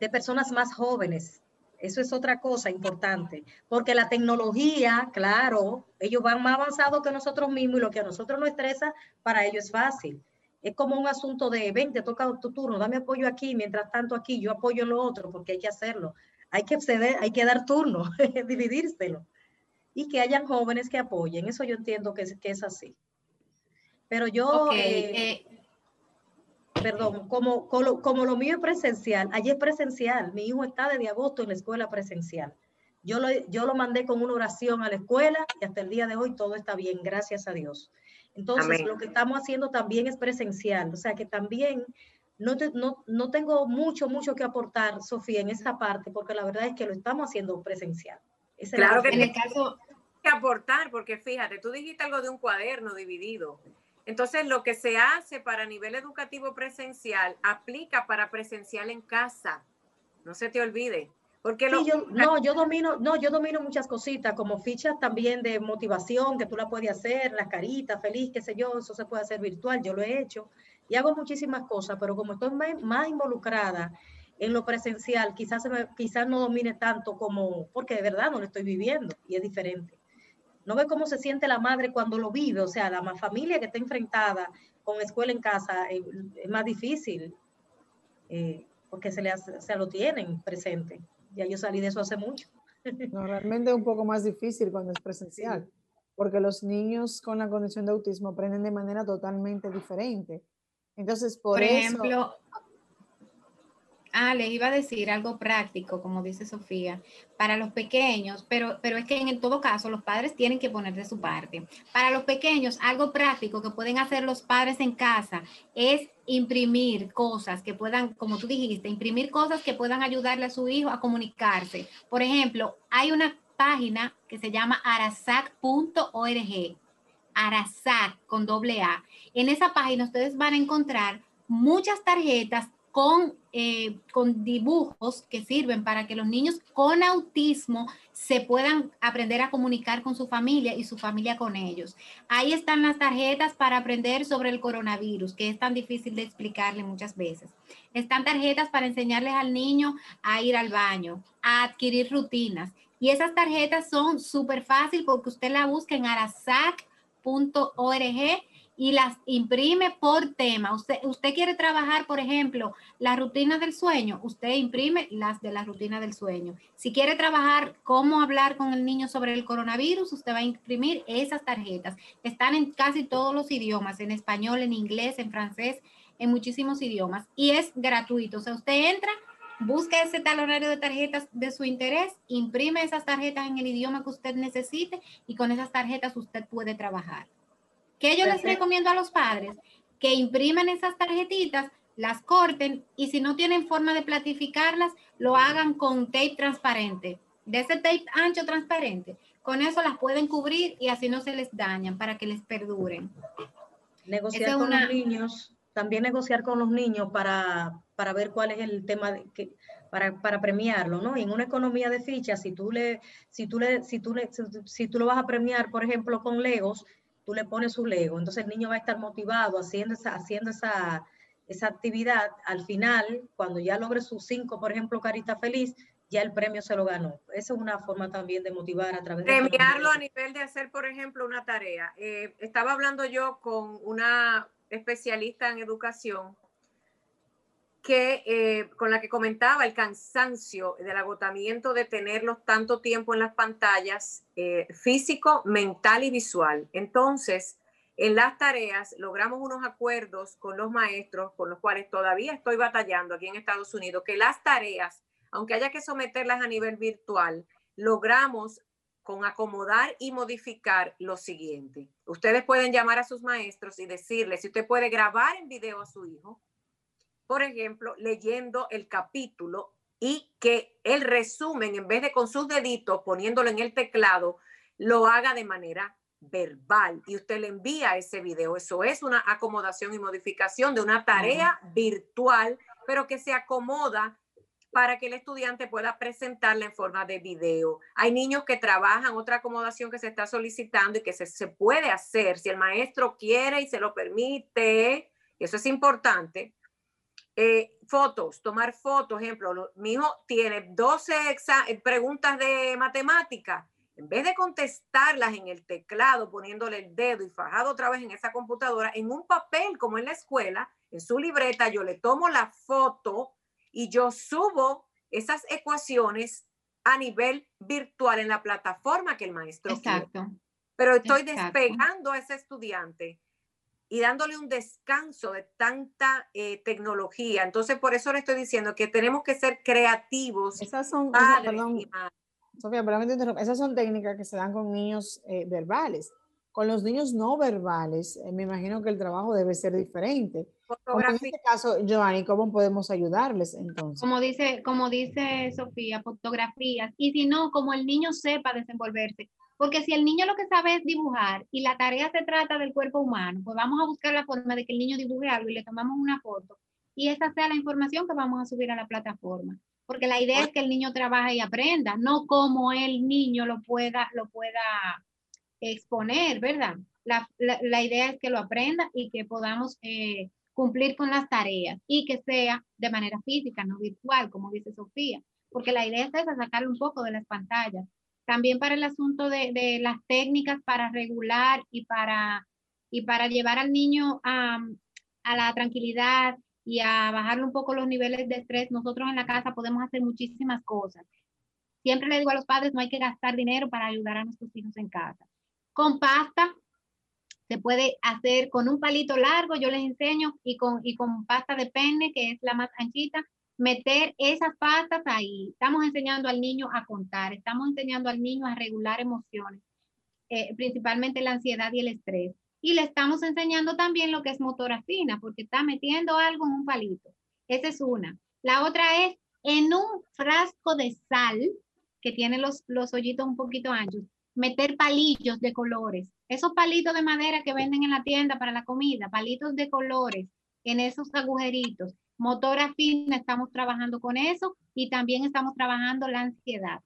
de personas más jóvenes. Eso es otra cosa importante, porque la tecnología, claro, ellos van más avanzados que nosotros mismos y lo que a nosotros nos estresa, para ellos es fácil. Es como un asunto de, ven, te toca tu turno, dame apoyo aquí, mientras tanto aquí, yo apoyo lo otro, porque hay que hacerlo hay que ceder, hay que dar turno, dividírselo. Y que hayan jóvenes que apoyen. Eso yo entiendo que es, que es así. Pero yo, eh, eh, perdón, como, como, lo mío es presencial, allí es presencial. Mi hijo está desde agosto en la escuela presencial. Yo lo, yo lo mandé con una oración a la escuela y hasta el día de hoy todo está bien, gracias a Dios. Entonces, lo que estamos haciendo también es presencial, o sea que también no, no, no, tengo mucho, mucho que aportar, Sofía, en esa parte, porque la verdad es que lo estamos haciendo presencial. claro que en el caso que aportar, porque fíjate, tú dijiste algo de un cuaderno dividido. Entonces, lo que se hace para nivel educativo presencial aplica para presencial en casa. No se te olvide. Porque yo, no, yo domino, no, yo domino muchas cositas, como fichas también de motivación, que tú la puedes hacer, las caritas, feliz, qué sé yo, eso se puede hacer virtual, yo lo he hecho y hago muchísimas cosas, pero como estoy más, involucrada en lo presencial, quizás, quizás no domine tanto como, porque de verdad no lo estoy viviendo y es diferente. No ve cómo se siente la madre cuando lo vive, o sea, la familia que está enfrentada con escuela en casa eh, es más difícil, eh, porque se, le se lo tienen presente. Ya yo salí de eso hace mucho. No, realmente es un poco más difícil cuando es presencial, porque los niños con la condición de autismo aprenden de manera totalmente diferente. Entonces, por, por ejemplo, Ah, les iba a decir algo práctico, como dice Sofía, para los pequeños, pero, pero es que en todo caso los padres tienen que poner de su parte. Para los pequeños, algo práctico que pueden hacer los padres en casa es imprimir cosas que puedan, como tú dijiste, imprimir cosas que puedan ayudarle a su hijo a comunicarse. Por ejemplo, hay una página que se llama arasac.org, arasac con doble A. En esa página ustedes van a encontrar muchas tarjetas con, eh, con dibujos que sirven para que los niños con autismo se puedan aprender a comunicar con su familia y su familia con ellos. Ahí están las tarjetas para aprender sobre el coronavirus, que es tan difícil de explicarle muchas veces. Están tarjetas para enseñarles al niño a ir al baño, a adquirir rutinas. Y esas tarjetas son súper fácil porque usted la busca en arasac.org y las imprime por tema. Usted, quiere trabajar, por ejemplo, las rutinas del sueño, usted imprime las de la rutina del sueño. Si quiere trabajar cómo hablar con el niño sobre el coronavirus, usted va a imprimir esas tarjetas. Están en casi todos los idiomas, en español, en inglés, en francés, en muchísimos idiomas. Y es gratuito. O sea, usted entra, busca ese talonario de tarjetas de su interés, imprime esas tarjetas en el idioma que usted necesite y con esas tarjetas usted puede trabajar. ¿Qué yo les recomiendo a los padres? Que impriman esas tarjetitas, las corten y si no tienen forma de platificarlas, lo hagan con tape transparente. De ese tape ancho transparente. Con eso las pueden cubrir y así no se les dañan para que les perduren. Negociar con los niños, también negociar con los niños para, para ver cuál es el tema que, para, para, premiarlo, ¿no? en una economía de fichas, si tú le, si tú le, si tú le, si tú lo vas a premiar, por ejemplo, con Legos, tú le pones su Lego, entonces el niño va a estar motivado haciendo esa, haciendo esa, esa actividad. Al final, cuando ya logre sus cinco, por ejemplo, carita feliz, ya el premio se lo ganó. Esa es una forma también de motivar a través de... Premiarlo a nivel de hacer, por ejemplo, una tarea. Eh, estaba hablando yo con una especialista en educación que eh, con la que comentaba el cansancio del agotamiento de tenerlos tanto tiempo en las pantallas, eh, físico, mental y visual. Entonces, en las tareas logramos unos acuerdos con los maestros, con los cuales todavía estoy batallando aquí en Estados Unidos, que las tareas, aunque haya que someterlas a nivel virtual, logramos con acomodar y modificar lo siguiente. Ustedes pueden llamar a sus maestros y decirles si usted puede grabar en video a su hijo, por ejemplo, leyendo el capítulo y que el resumen, en vez de con sus deditos poniéndolo en el teclado, lo haga de manera verbal y usted le envía ese video. Eso es una acomodación y modificación de una tarea virtual, pero que se acomoda para que el estudiante pueda presentarla en forma de video. Hay niños que trabajan otra acomodación que se está solicitando y que se, se puede hacer si el maestro quiere y se lo permite. Eso es importante eh, fotos, tomar fotos, ejemplo, mi hijo tiene 12 eh, preguntas de matemática. En vez de contestarlas en el teclado, poniéndole el dedo y fajado otra vez en esa computadora, en un papel como en la escuela, en su libreta, yo le tomo la foto y yo subo esas ecuaciones a nivel virtual en la plataforma que el maestro Exacto. Pero estoy despegando a ese estudiante y dándole un descanso de tanta eh, tecnología. Entonces, por eso le estoy diciendo que tenemos que ser creativos. Esas son, Sofía, esas son técnicas que se dan con niños eh, verbales. Con los niños no verbales, eh, me imagino que el trabajo debe ser diferente. En este caso, Joanny, ¿cómo podemos ayudarles entonces? Como dice, como dice Sofía, fotografías. Y si no, como el niño sepa desenvolverse. Porque si el niño lo que sabe es dibujar y la tarea se trata del cuerpo humano, pues vamos a buscar la forma de que el niño dibuje algo y le tomamos una foto y esa sea la información que vamos a subir a la plataforma. Porque la idea es que el niño trabaje y aprenda, no como el niño lo pueda, lo pueda exponer, ¿verdad? La, idea es que lo aprenda y que podamos eh, cumplir con las tareas y que sea de manera física, no virtual, como dice Sofía. Porque la idea es esa, sacarle un poco de las pantallas también para el asunto de, las técnicas para regular y para, y para llevar al niño a, a la tranquilidad y a bajarle un poco los niveles de estrés, nosotros en la casa podemos hacer muchísimas cosas. Siempre le digo a los padres, no hay que gastar dinero para ayudar a nuestros hijos en casa. Con pasta, se puede hacer con un palito largo, yo les enseño, y con, y con pasta de penne, que es la más anchita, meter esas pastas ahí. Estamos enseñando al niño a contar, estamos enseñando al niño a regular emociones, eh, principalmente la ansiedad y el estrés. Y le estamos enseñando también lo que es motora fina, porque está metiendo algo en un palito. Esa es una. La otra es en un frasco de sal, que tiene los, los hoyitos un poquito anchos, meter palillos de colores. Esos palitos de madera que venden en la tienda para la comida, palitos de colores en esos agujeritos. Motora fina, estamos trabajando con eso y también estamos trabajando la ansiedad.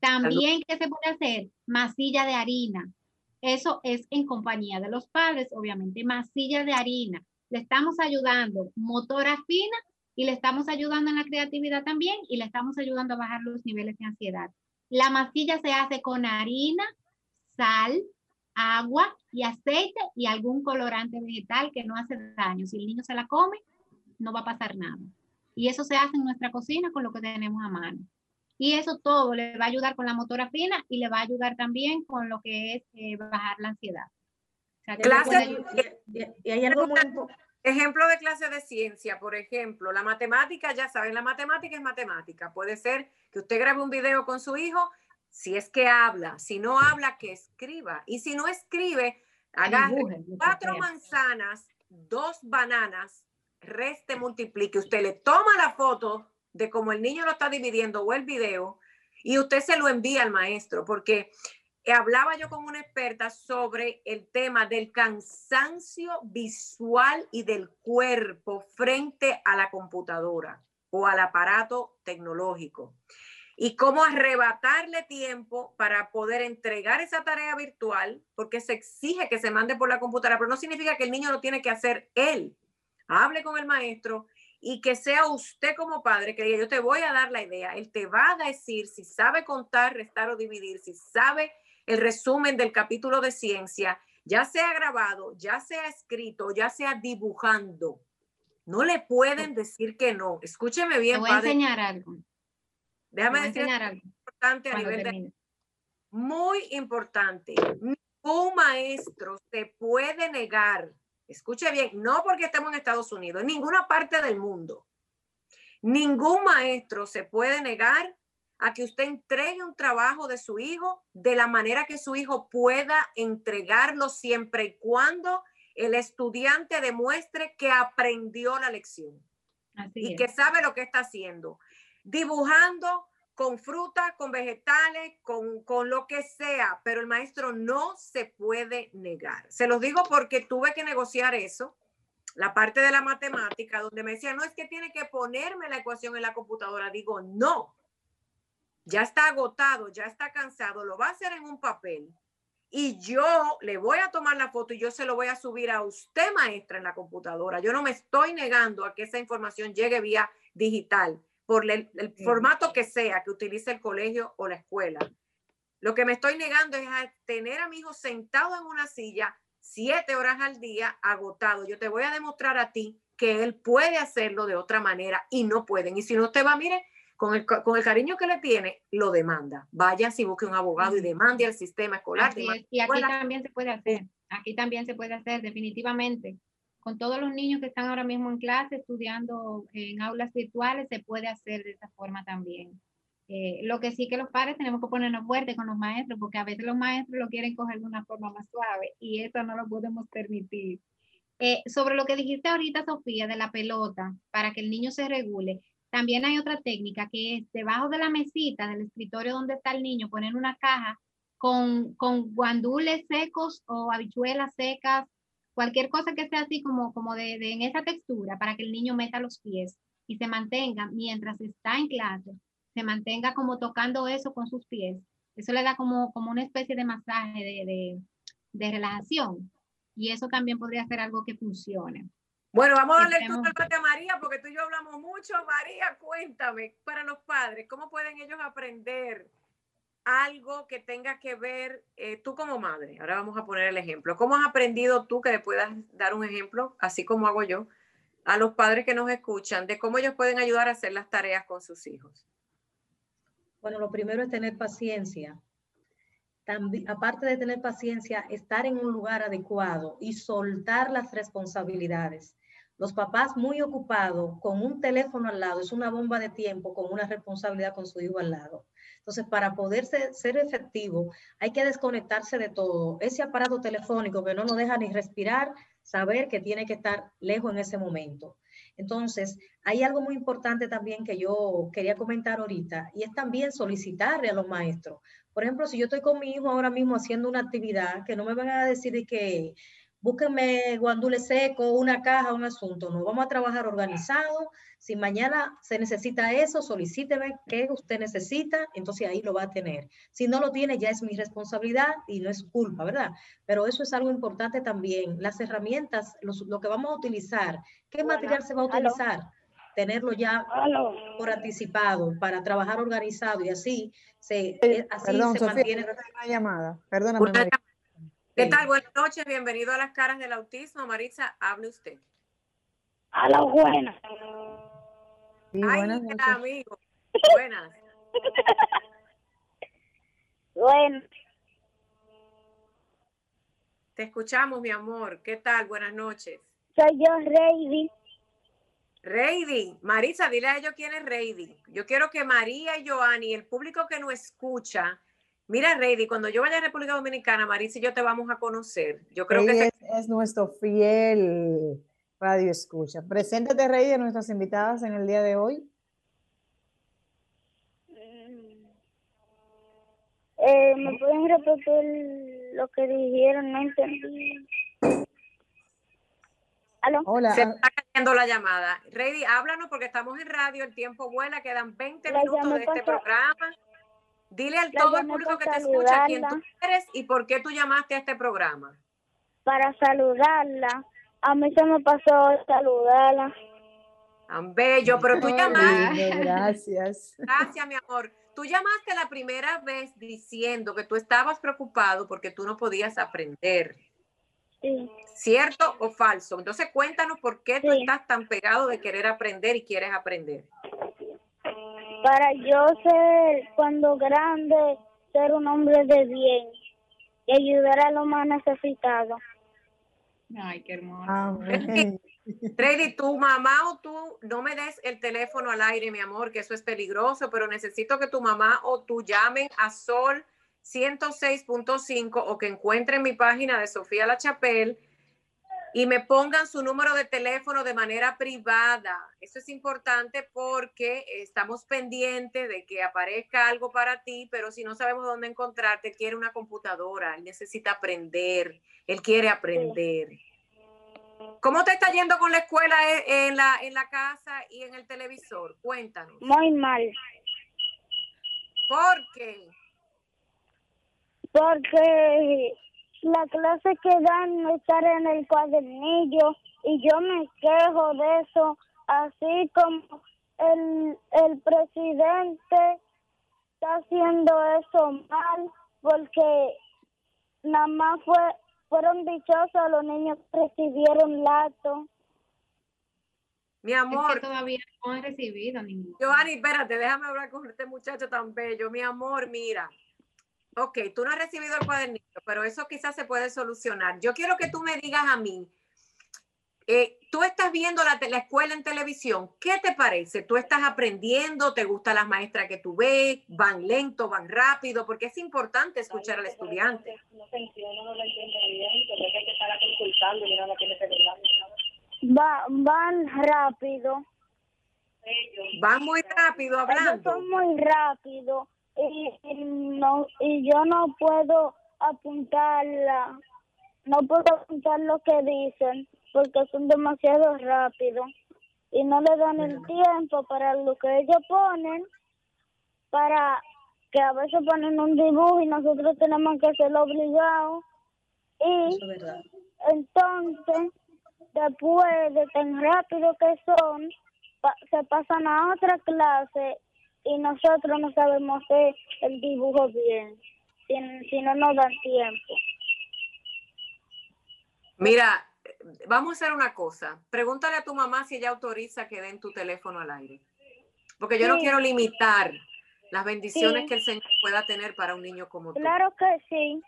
También, ¿qué se puede hacer? Masilla de harina. Eso es en compañía de los padres, obviamente. Masilla de harina. Le estamos ayudando motora fina y le estamos ayudando en la creatividad también y le estamos ayudando a bajar los niveles de ansiedad. La masilla se hace con harina, sal, agua y aceite y algún colorante vegetal que no hace daño. Si el niño se la come, no va a pasar nada. Y eso se hace en nuestra cocina con lo que tenemos a mano. Y eso todo le va a ayudar con la motora fina y le va a ayudar también con lo que es eh, bajar la ansiedad. clase, y, hay algo muy Ejemplo de clase de ciencia, por ejemplo, la matemática, ya saben, la matemática es matemática. Puede ser que usted grabe un video con su hijo, si es que habla, si no habla, que escriba. Y si no escribe, haga cuatro manzanas, dos bananas, reste, multiplique. Usted le toma la foto de cómo el niño lo está dividiendo o el video y usted se lo envía al maestro, porque hablaba yo con una experta sobre el tema del cansancio visual y del cuerpo frente a la computadora o al aparato tecnológico y cómo arrebatarle tiempo para poder entregar esa tarea virtual, porque se exige que se mande por la computadora, pero no significa que el niño lo tiene que hacer él. Hable con el maestro y que sea usted como padre que diga, yo te voy a dar la idea, él te va a decir si sabe contar, restar o dividir, si sabe el resumen del capítulo de ciencia, ya sea grabado, ya sea escrito, ya sea dibujando. No le pueden decir que no. Escúcheme bien. Te voy a enseñar algo. Déjame decir algo importante a nivel de... Muy importante. Ningún maestro se puede negar. Escuche bien, no porque estemos en Estados Unidos, en ninguna parte del mundo. Ningún maestro se puede negar a que usted entregue un trabajo de su hijo de la manera que su hijo pueda entregarlo siempre y cuando el estudiante demuestre que aprendió la lección y que sabe lo que está haciendo. Dibujando con fruta, con vegetales, con, con lo que sea, pero el maestro no se puede negar. Se los digo porque tuve que negociar eso la parte de la matemática, donde me decía, no es que tiene que ponerme la ecuación en la computadora. Digo, no, ya está agotado, ya está cansado, lo va a hacer en un papel y yo le voy a tomar la foto y yo se lo voy a subir a usted, maestra, en la computadora. Yo no me estoy negando a que esa información llegue vía digital, por el, formato que sea que utilice el colegio o la escuela. Lo que me estoy negando es a tener a mi hijo sentado en una silla siete horas al día agotado. Yo te voy a demostrar a ti que él puede hacerlo de otra manera y no pueden. Y si no usted va, mire, con el, con el cariño que le tiene, lo demanda. Vaya si busque un abogado y demande al sistema escolar. y aquí también se puede hacer, aquí también se puede hacer, definitivamente. Con todos los niños que están ahora mismo en clase estudiando en aulas virtuales, se puede hacer de esa forma también. Eh, lo que sí que los padres tenemos que ponernos fuertes con los maestros, porque a veces los maestros lo quieren coger de una forma más suave y eso no lo podemos permitir. Eh, sobre lo que dijiste ahorita, Sofía, de la pelota, para que el niño se regule, también hay otra técnica que es debajo de la mesita del escritorio donde está el niño, poner una caja con, con guandules secos o habichuelas secas, cualquier cosa que sea así como, como de, en esa textura para que el niño meta los pies y se mantenga mientras está en clase, se mantenga como tocando eso con sus pies. Eso le da como, como una especie de masaje de, de, de relajación y eso también podría ser algo que funcione. Bueno, vamos a darle el turno a María, porque tú y yo hablamos mucho. María, cuéntame, para los padres, ¿cómo pueden ellos aprender algo que tenga que ver, eh, tú como madre? Ahora vamos a poner el ejemplo. ¿Cómo has aprendido tú que le puedas dar un ejemplo, así como hago yo, a los padres que nos escuchan, de cómo ellos pueden ayudar a hacer las tareas con sus hijos? Bueno, lo primero es tener paciencia. También, aparte de tener paciencia, estar en un lugar adecuado y soltar las responsabilidades. Los papás muy ocupados con un teléfono al lado, es una bomba de tiempo con una responsabilidad con su hijo al lado. Entonces, para poder ser, efectivo, hay que desconectarse de todo. Ese aparato telefónico que no nos deja ni respirar, saber que tiene que estar lejos en ese momento. Entonces, hay algo muy importante también que yo quería comentar ahorita y es también solicitarle a los maestros. Por ejemplo, si yo estoy con mi hijo ahora mismo haciendo una actividad, que no me van a decir que búsquenme guandule seco, una caja, un asunto. No, vamos a trabajar organizado. Si mañana se necesita eso, solicíteme qué usted necesita, entonces ahí lo va a tener. Si no lo tiene, ya es mi responsabilidad y no es culpa, ¿verdad? Pero eso es algo importante también. Las herramientas, lo que vamos a utilizar, ¿qué material se va a utilizar? Tenerlo ya por anticipado para trabajar organizado y así se, eh, así Perdón, se mantiene. Una llamada. Perdóname. ¿Qué tal? Buenas noches, bienvenido a las caras del autismo. Maritza, hable usted. A la buena. Ay, buenas amigo. Buenas. bueno. Te escuchamos, mi amor. ¿Qué tal? Buenas noches. Soy yo, Reidy. Reidy, Marisa, dile a ellos quién es Reidy. Yo quiero que María y Joanny, el público que no escucha, Mira, Reidy, cuando yo vaya a República Dominicana, Marisa y yo te vamos a conocer. Yo creo que es, nuestro fiel radio escucha. Preséntate, Reidy, a nuestras invitadas en el día de hoy. Eh, ¿Me pueden repetir lo que dijeron? No entendí. ¿Aló? Hola. Se ah. está cayendo la llamada. Reidy, háblanos porque estamos en radio, el tiempo vuela, quedan 20 minutos de este programa. Dile al todo el público que te escucha quién tú eres y por qué tú llamaste a este programa. Para saludarla. A mí se me pasó saludarla. Tan bello, pero tú llamaste. Gracias. Gracias, mi amor. Tú llamaste la primera vez diciendo que tú estabas preocupado porque tú no podías aprender. Sí. ¿Cierto o falso? Entonces cuéntanos por qué tú estás tan pegado de querer aprender y quieres aprender para yo ser cuando grande, ser un hombre de bien y ayudar a los más necesitados. Ay, qué hermoso. Freddy, tu mamá o tú no me des el teléfono al aire, mi amor, que eso es peligroso, pero necesito que tu mamá o tú llamen a Sol 106.5 o que encuentren mi página de Sofía La Chapelle y me pongan su número de teléfono de manera privada. Eso es importante porque estamos pendientes de que aparezca algo para ti, pero si no sabemos dónde encontrarte, quiere una computadora, él necesita aprender, él quiere aprender. ¿Cómo te está yendo con la escuela e, en la, en la casa y en el televisor? Cuéntanos. Muy mal. ¿Por qué? Porque la clase que dan estar en el cuadernillo y yo me quejo de eso, así como el, el presidente está haciendo eso mal porque nada más fue, fueron dichosos los niños que recibieron lato. Mi amor. todavía no han recibido ninguno. Giovanni, espérate, déjame hablar con este muchacho tan bello. Mi amor, mira, Ok, tú no has recibido el cuadernito, pero eso quizás se puede solucionar. Yo quiero que tú me digas a mí, eh, tú estás viendo la, la, escuela en televisión, ¿qué te parece? ¿Tú estás aprendiendo? ¿Te gustan las maestras que tú ves? ¿Van lento, van rápido? Porque es importante escuchar al estudiante. No se entiende, no lo entiende bien, pero es que estar consultando y no lo tiene que Va, van rápido. Van muy rápido hablando. Ellos son muy rápido y, no y yo no puedo apuntarla no puedo apuntar lo que dicen porque son demasiado rápidos y no le dan el tiempo para lo que ellos ponen para que a veces ponen un dibujo y nosotros tenemos que ser obligados y entonces después de tan rápido que son se pasan a otra clase y nosotros no sabemos hacer el dibujo bien, si, no nos dan tiempo. Mira, vamos a hacer una cosa. Pregúntale a tu mamá si ella autoriza que den tu teléfono al aire. Porque yo no quiero limitar las bendiciones Sí. que el Señor pueda tener para un niño como tú. Claro que sí.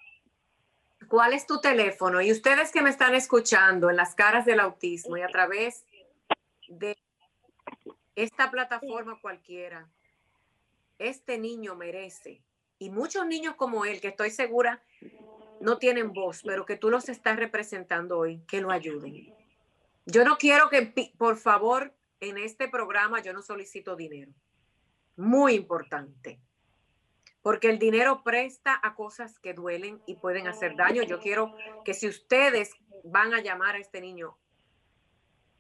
¿Cuál es tu teléfono? Y ustedes que me están escuchando en las caras del autismo y a través de esta plataforma cualquiera, este niño merece, y muchos niños como él, que estoy segura no tienen voz, pero que tú los estás representando hoy, que lo ayuden. Yo no quiero que, por favor, en este programa yo no solicito dinero. Muy importante porque el dinero presta a cosas que duelen y pueden hacer daño. Yo quiero que si ustedes van a llamar a este niño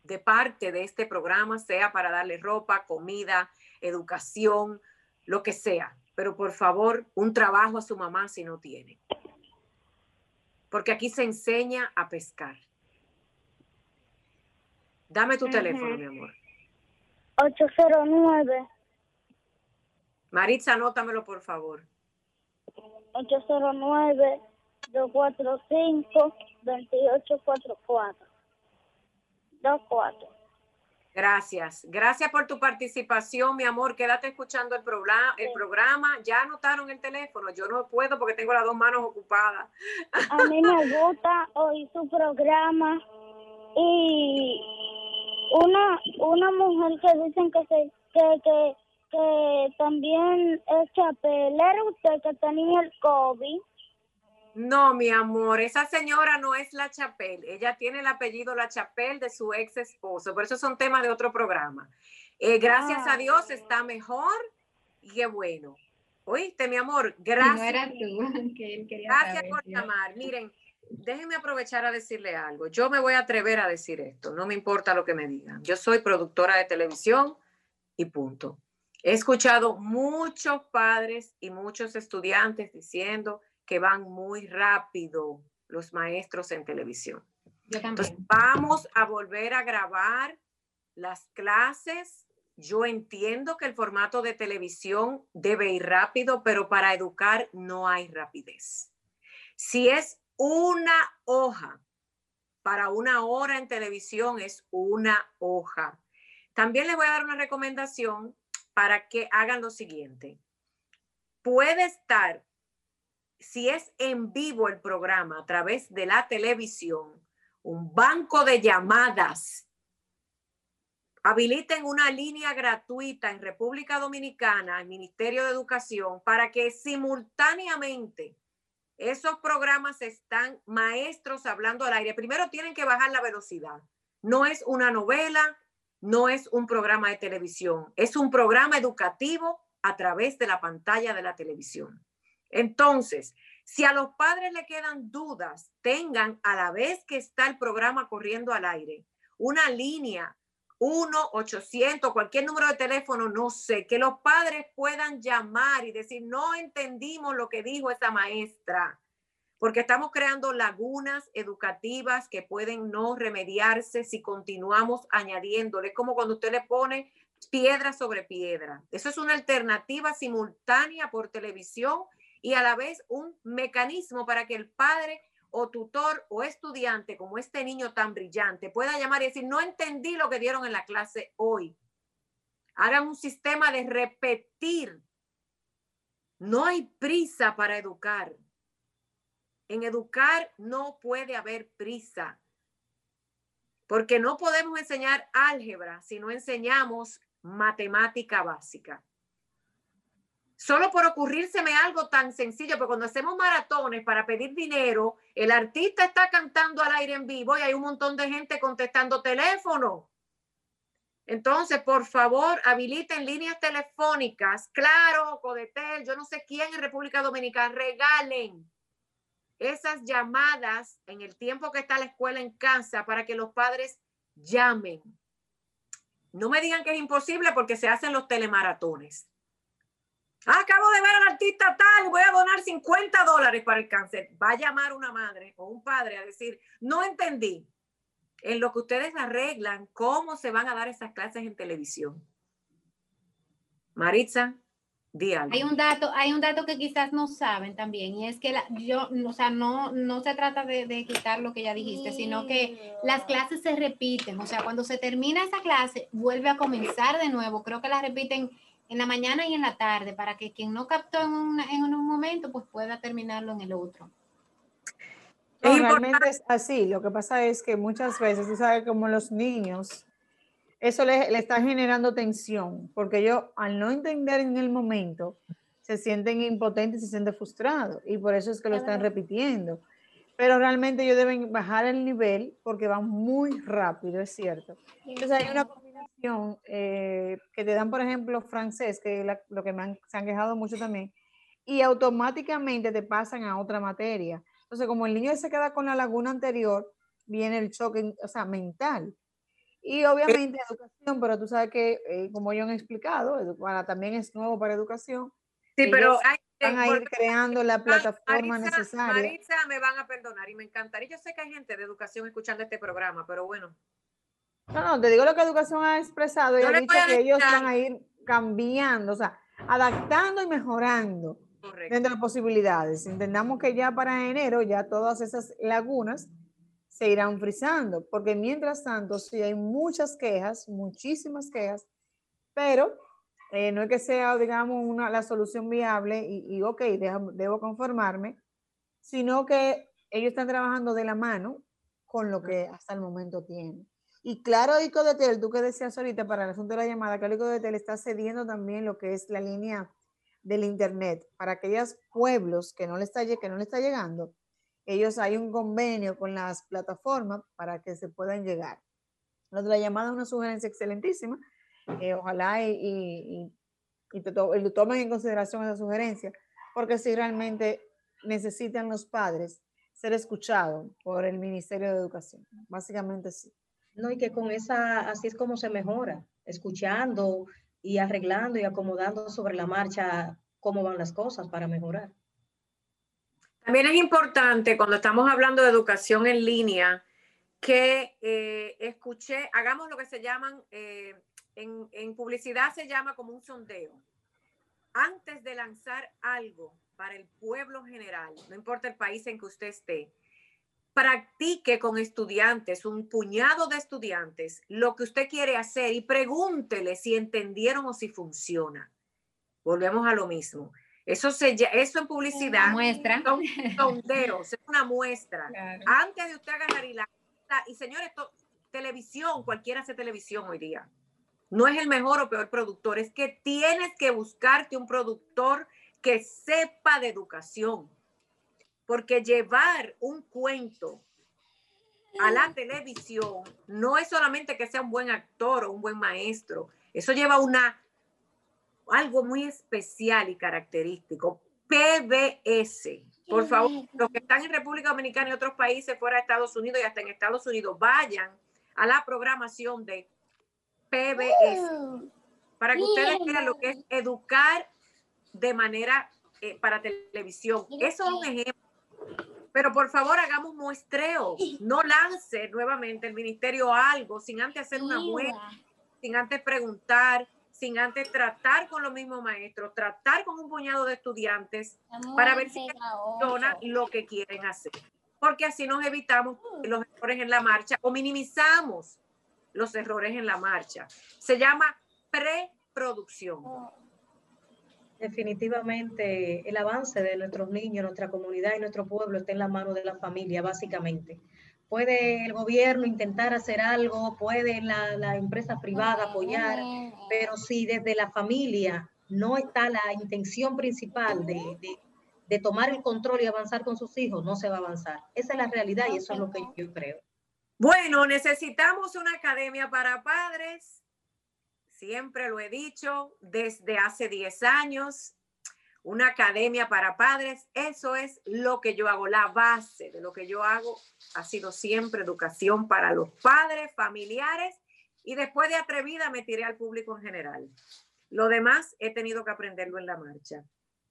de parte de este programa, sea para darle ropa, comida, educación, lo que sea, pero por favor, un trabajo a su mamá si no tiene. Porque aquí se enseña a pescar. Dame tu teléfono, mi amor. 809 Maritza, anótamelo, por favor. 809 245 2844 24 Gracias. Gracias por tu participación, mi amor. Quédate escuchando el, programa, el programa. Ya anotaron el teléfono. Yo no puedo porque tengo las dos manos ocupadas. A mí me gusta oír su programa y una una mujer que dicen que se que que, que también es chapelera usted que tenía el COVID. No, mi amor, esa señora no es la Chapel. Ella tiene el apellido La Chapel de su ex esposo. Por eso son temas de otro programa. Eh, gracias Ah. a Dios está mejor y qué bueno. Oíste, mi amor, gracias. no era tú, que él quería Gracias saber, por llamar. Miren, déjenme aprovechar a decirle algo. Yo me voy a atrever a decir esto, no me importa lo que me digan. Yo soy productora de televisión y punto. He escuchado muchos padres y muchos estudiantes diciendo que van muy rápido los maestros en televisión. Yo Entonces, vamos a volver a grabar las clases. Yo entiendo que el formato de televisión debe ir rápido, pero para educar no hay rapidez. Si es una hoja para una hora en televisión, es una hoja. También les voy a dar una recomendación para que hagan lo siguiente. Puede estar, si es en vivo el programa a través de la televisión, un banco de llamadas. Habiliten una línea gratuita en República Dominicana, el Ministerio de Educación, para que simultáneamente esos programas están maestros hablando al aire. Primero tienen que bajar la velocidad. No es una novela, no es un programa de televisión, es un programa educativo a través de la pantalla de la televisión. Entonces, si a los padres le quedan dudas, tengan a la vez que está el programa corriendo al aire, una línea 1 800 cualquier número de teléfono, no sé, que los padres puedan llamar y decir, no entendimos lo que dijo esa maestra, porque estamos creando lagunas educativas que pueden no remediarse si continuamos añadiéndole, como cuando usted le pone piedra sobre piedra. Eso es una alternativa simultánea por televisión y a la vez un mecanismo para que el padre o tutor o estudiante, como este niño tan brillante, pueda llamar y decir, no entendí lo que dieron en la clase hoy. Hagan un sistema de repetir. No hay prisa para educar. En educar no puede haber prisa, porque no podemos enseñar álgebra si no enseñamos matemática básica. Solo por ocurrírseme algo tan sencillo, porque cuando hacemos maratones para pedir dinero, el artista está cantando al aire en vivo y hay un montón de gente contestando teléfono. Entonces, por favor, habiliten líneas telefónicas, claro, Codetel, yo no sé quién en República Dominicana, regalen esas llamadas en el tiempo que está la escuela en casa para que los padres llamen. No me digan que es imposible porque se hacen los telemaratones. Acabo de ver al artista tal, voy a donar 50 dólares para el cáncer. Va a llamar una madre o un padre a decir, no entendí. En lo que ustedes arreglan, cómo se van a dar esas clases en televisión. Maritza, di algo. Hay un dato, hay un dato que quizás no saben también, y es que la- yo, o sea, no, no se trata de, de quitar lo que ya dijiste, sino que las clases se repiten, o sea, cuando se termina esa clase, vuelve a comenzar de nuevo. Creo que la repiten en la mañana y en la tarde, para que quien no captó en, en un momento, pues pueda terminarlo en el otro. realmente es así. Lo que pasa es que muchas veces, tú sabes, como los niños, eso le, le está generando tensión, porque ellos al no entender en el momento, se sienten impotentes y se sienten frustrados, y por eso es que lo están repitiendo. Pero realmente ellos deben bajar el nivel porque van muy rápido, es cierto. Entonces hay una eh, que te dan, por ejemplo, francés, que es lo que me se han quejado mucho también, y automáticamente te pasan a otra materia. Entonces, como el niño se queda con la laguna anterior, viene el choque, o sea, mental. Y obviamente educación, pero tú sabes que, eh, como yo han explicado, para, también es nuevo para educación. Sí, pero hay, van a ir creando la plataforma necesaria. Marisa me van a perdonar y me encantaría. Yo sé que hay gente de educación escuchando este programa, pero bueno, no, no, te digo lo que educación ha expresado y ha dicho que ellos van a ir cambiando, o sea, adaptando y mejorando dentro de las posibilidades. Entendamos que ya para enero ya todas esas lagunas se irán frizando, porque mientras tanto sí hay muchas quejas, muchísimas quejas, pero eh, no es que sea, digamos, una, la solución viable y, y ok, debo conformarme, sino que ellos están trabajando de la mano con lo que hasta el momento tienen. Y claro, Icodetel, tú que decías ahorita para el asunto de la llamada, que Icodetel está cediendo también lo que es la línea del Internet para aquellos pueblos que no le está, que no le está llegando. Ellos hay un convenio con las plataformas para que se puedan llegar. Lo de la llamada es una sugerencia excelentísima. Eh, ojalá y, y, y, te tomen en consideración esa sugerencia, porque si realmente necesitan los padres ser escuchados por el Ministerio de Educación. Básicamente sí. No, y que con esa, así es como se mejora, escuchando y arreglando y acomodando sobre la marcha cómo van las cosas para mejorar. También es importante cuando estamos hablando de educación en línea que eh, hagamos lo que se llaman, eh, en, en publicidad se llama como un sondeo. Antes de lanzar algo para el pueblo general, no importa el país en que usted esté, practique con estudiantes, un puñado de estudiantes, lo que usted quiere hacer y pregúntele si entendieron o si funciona. Volvemos a lo mismo. Eso, se, eso en publicidad muestra. son sondeos, es una muestra. Antes de usted agarrar y la... Y señores, televisión, cualquiera hace televisión hoy día. No es el mejor o peor productor, es que tienes que buscarte un productor que sepa de educación porque llevar un cuento a la televisión no es solamente que sea un buen actor o un buen maestro, eso lleva una algo muy especial y característico. PBS. Por favor, los que están en República Dominicana y otros países fuera de Estados Unidos y hasta en Estados Unidos, vayan a la programación de PBS para que ustedes vean lo que es educar de manera eh, para televisión. Eso es un ejemplo pero por favor hagamos muestreo, no lance nuevamente el ministerio algo sin antes hacer una muestra, sin antes preguntar, sin antes tratar con los mismos maestros, tratar con un puñado de estudiantes para ver si funciona lo que quieren hacer. Porque así nos evitamos uh. los errores en la marcha o minimizamos los errores en la marcha. Se llama preproducción. Definitivamente el avance de nuestros niños, nuestra comunidad y nuestro pueblo está en la mano de la familia, básicamente. Puede el gobierno intentar hacer algo, puede la, la empresa privada apoyar, pero si desde la familia no está la intención principal de, de, de tomar el control y avanzar con sus hijos, no se va a avanzar. Esa es la realidad y eso es lo que yo creo. Bueno, necesitamos una academia para padres siempre lo he dicho desde hace 10 años, una academia para padres, eso es lo que yo hago, la base de lo que yo hago ha sido siempre educación para los padres, familiares y después de atrevida me tiré al público en general. Lo demás he tenido que aprenderlo en la marcha.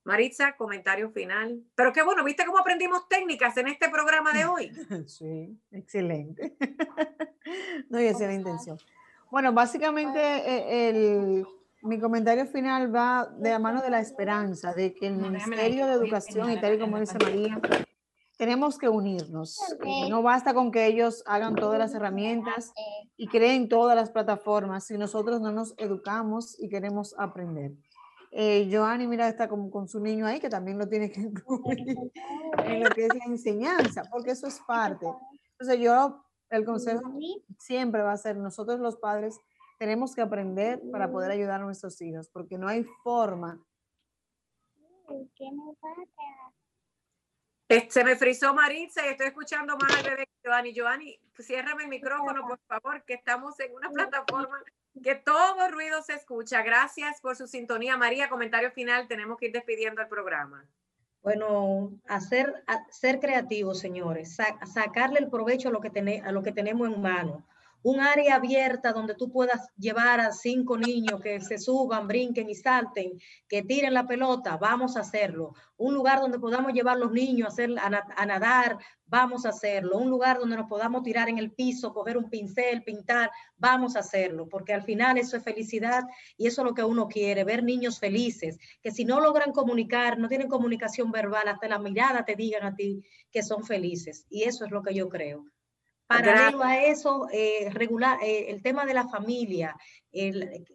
Maritza, comentario final. Pero qué bueno, ¿viste cómo aprendimos técnicas en este programa de hoy? Sí, excelente. No, y esa es la intención. Bueno, básicamente eh, mi comentario final va de la mano de la esperanza, de que el Ministerio de Educación, y tal y como dice María, tenemos que unirnos. No basta con que ellos hagan todas las herramientas y creen todas las plataformas si nosotros no nos educamos y queremos aprender. Eh, Joanny, mira, está como con su niño ahí, que también lo tiene que incluir en lo que es la enseñanza, porque eso es parte. Entonces yo, el consejo siempre va a ser, nosotros los padres tenemos que aprender para poder ayudar a nuestros hijos, porque no hay forma. Se me frizó Maritza y estoy escuchando más al bebé Giovanni. Giovanni, ciérrame el micrófono, por favor, que estamos en una plataforma que todo ruido se escucha. Gracias por su sintonía. María, comentario final, tenemos que ir despidiendo el programa. Bueno, hacer, ser creativos, señores, sacarle el provecho a lo, que a lo que tenemos en mano un área abierta donde tú puedas llevar a cinco niños que se suban, brinquen y salten, que tiren la pelota, vamos a hacerlo. Un lugar donde podamos llevar los niños a, hacer, a, nadar, vamos a hacerlo. Un lugar donde nos podamos tirar en el piso, coger un pincel, pintar, vamos a hacerlo, porque al final eso es felicidad y eso es lo que uno quiere, ver niños felices, que si no logran comunicar, no tienen comunicación verbal, hasta la mirada te digan a ti que son felices. Y eso es lo que yo creo. Paralelo a eso, eh, regular, eh, el tema de la familia,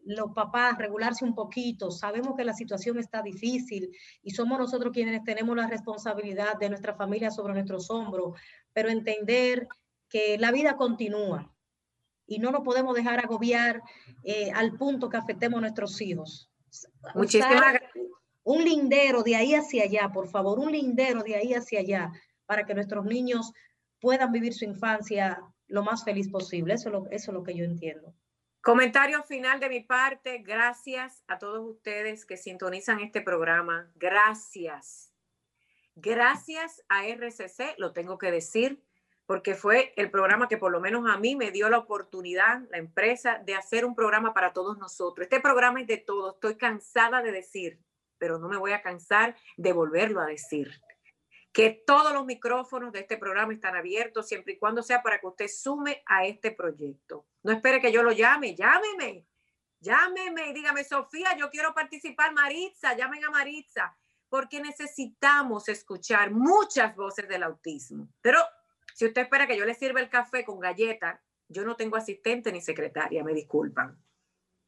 los papás, regularse un poquito. Sabemos que la situación está difícil y somos nosotros quienes tenemos la responsabilidad de nuestra familia sobre nuestros hombros, pero entender que la vida continúa y no nos podemos dejar agobiar eh, al punto que afectemos a nuestros hijos. Muchísimas Un lindero de ahí hacia allá, por favor, un lindero de ahí hacia allá, para que nuestros niños puedan vivir su infancia lo más feliz posible. Eso es lo, que yo entiendo. Comentario final de mi parte. Gracias a todos ustedes que sintonizan este programa. Gracias. Gracias a RCC, lo tengo que decir, porque fue el programa que por lo menos a mí me dio la oportunidad, la empresa, de hacer un programa para todos nosotros. Este programa es de todos. Estoy cansada de decir, pero no me voy a cansar de volverlo a decir que todos los micrófonos de este programa están abiertos siempre y cuando sea para que usted sume a este proyecto. No espere que yo lo llame, llámeme, llámeme y dígame, Sofía, yo quiero participar, Maritza, llamen a Maritza, porque necesitamos escuchar muchas voces del autismo. Pero si usted espera que yo le sirva el café con galleta, yo no tengo asistente ni secretaria, me disculpan.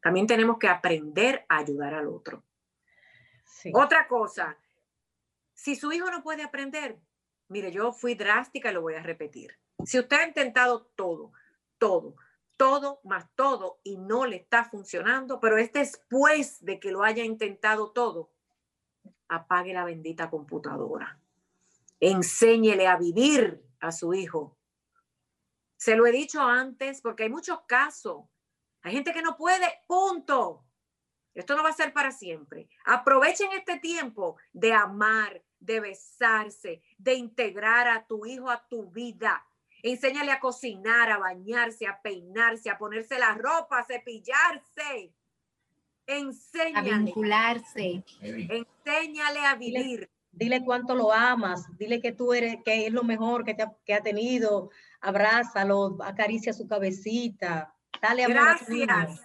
También tenemos que aprender a ayudar al otro. Otra cosa, si su hijo no puede aprender, mire, yo fui drástica y lo voy a repetir. Si usted ha intentado todo, todo, todo más todo y no le está funcionando, pero es después de que lo haya intentado todo, apague la bendita computadora. Enséñele a vivir a su hijo. Se lo he dicho antes porque hay muchos casos. Hay gente que no puede, punto. Esto no va a ser para siempre. Aprovechen este tiempo de amar, de besarse, de integrar a tu hijo a tu vida. Enséñale a cocinar, a bañarse, a peinarse, a ponerse la ropa, a cepillarse. Enséñale. A vincularse. Enséñale a vivir. Dile, cuánto lo amas, dile que tú eres, que es lo mejor que, te ha, que ha tenido. Abrázalo, acaricia su cabecita. Dale amor Gracias.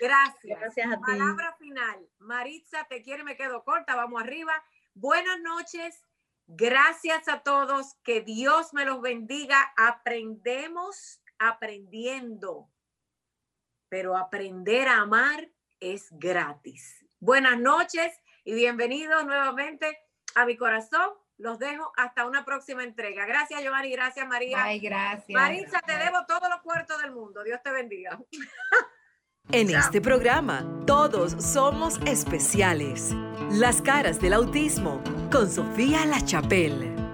Gracias. Gracias a ti. Palabra final. Maritza, te quiere, me quedo corta, vamos arriba. Buenas noches. Gracias a todos. Que Dios me los bendiga. Aprendemos aprendiendo, pero aprender a amar es gratis. Buenas noches y bienvenidos nuevamente a mi corazón. Los dejo hasta una próxima entrega. Gracias, Giovanni. Gracias, María. Ay, gracias. Marisa, te debo todos los puertos del mundo. Dios te bendiga. En este programa, todos somos especiales. Las caras del autismo con Sofía La Chapelle.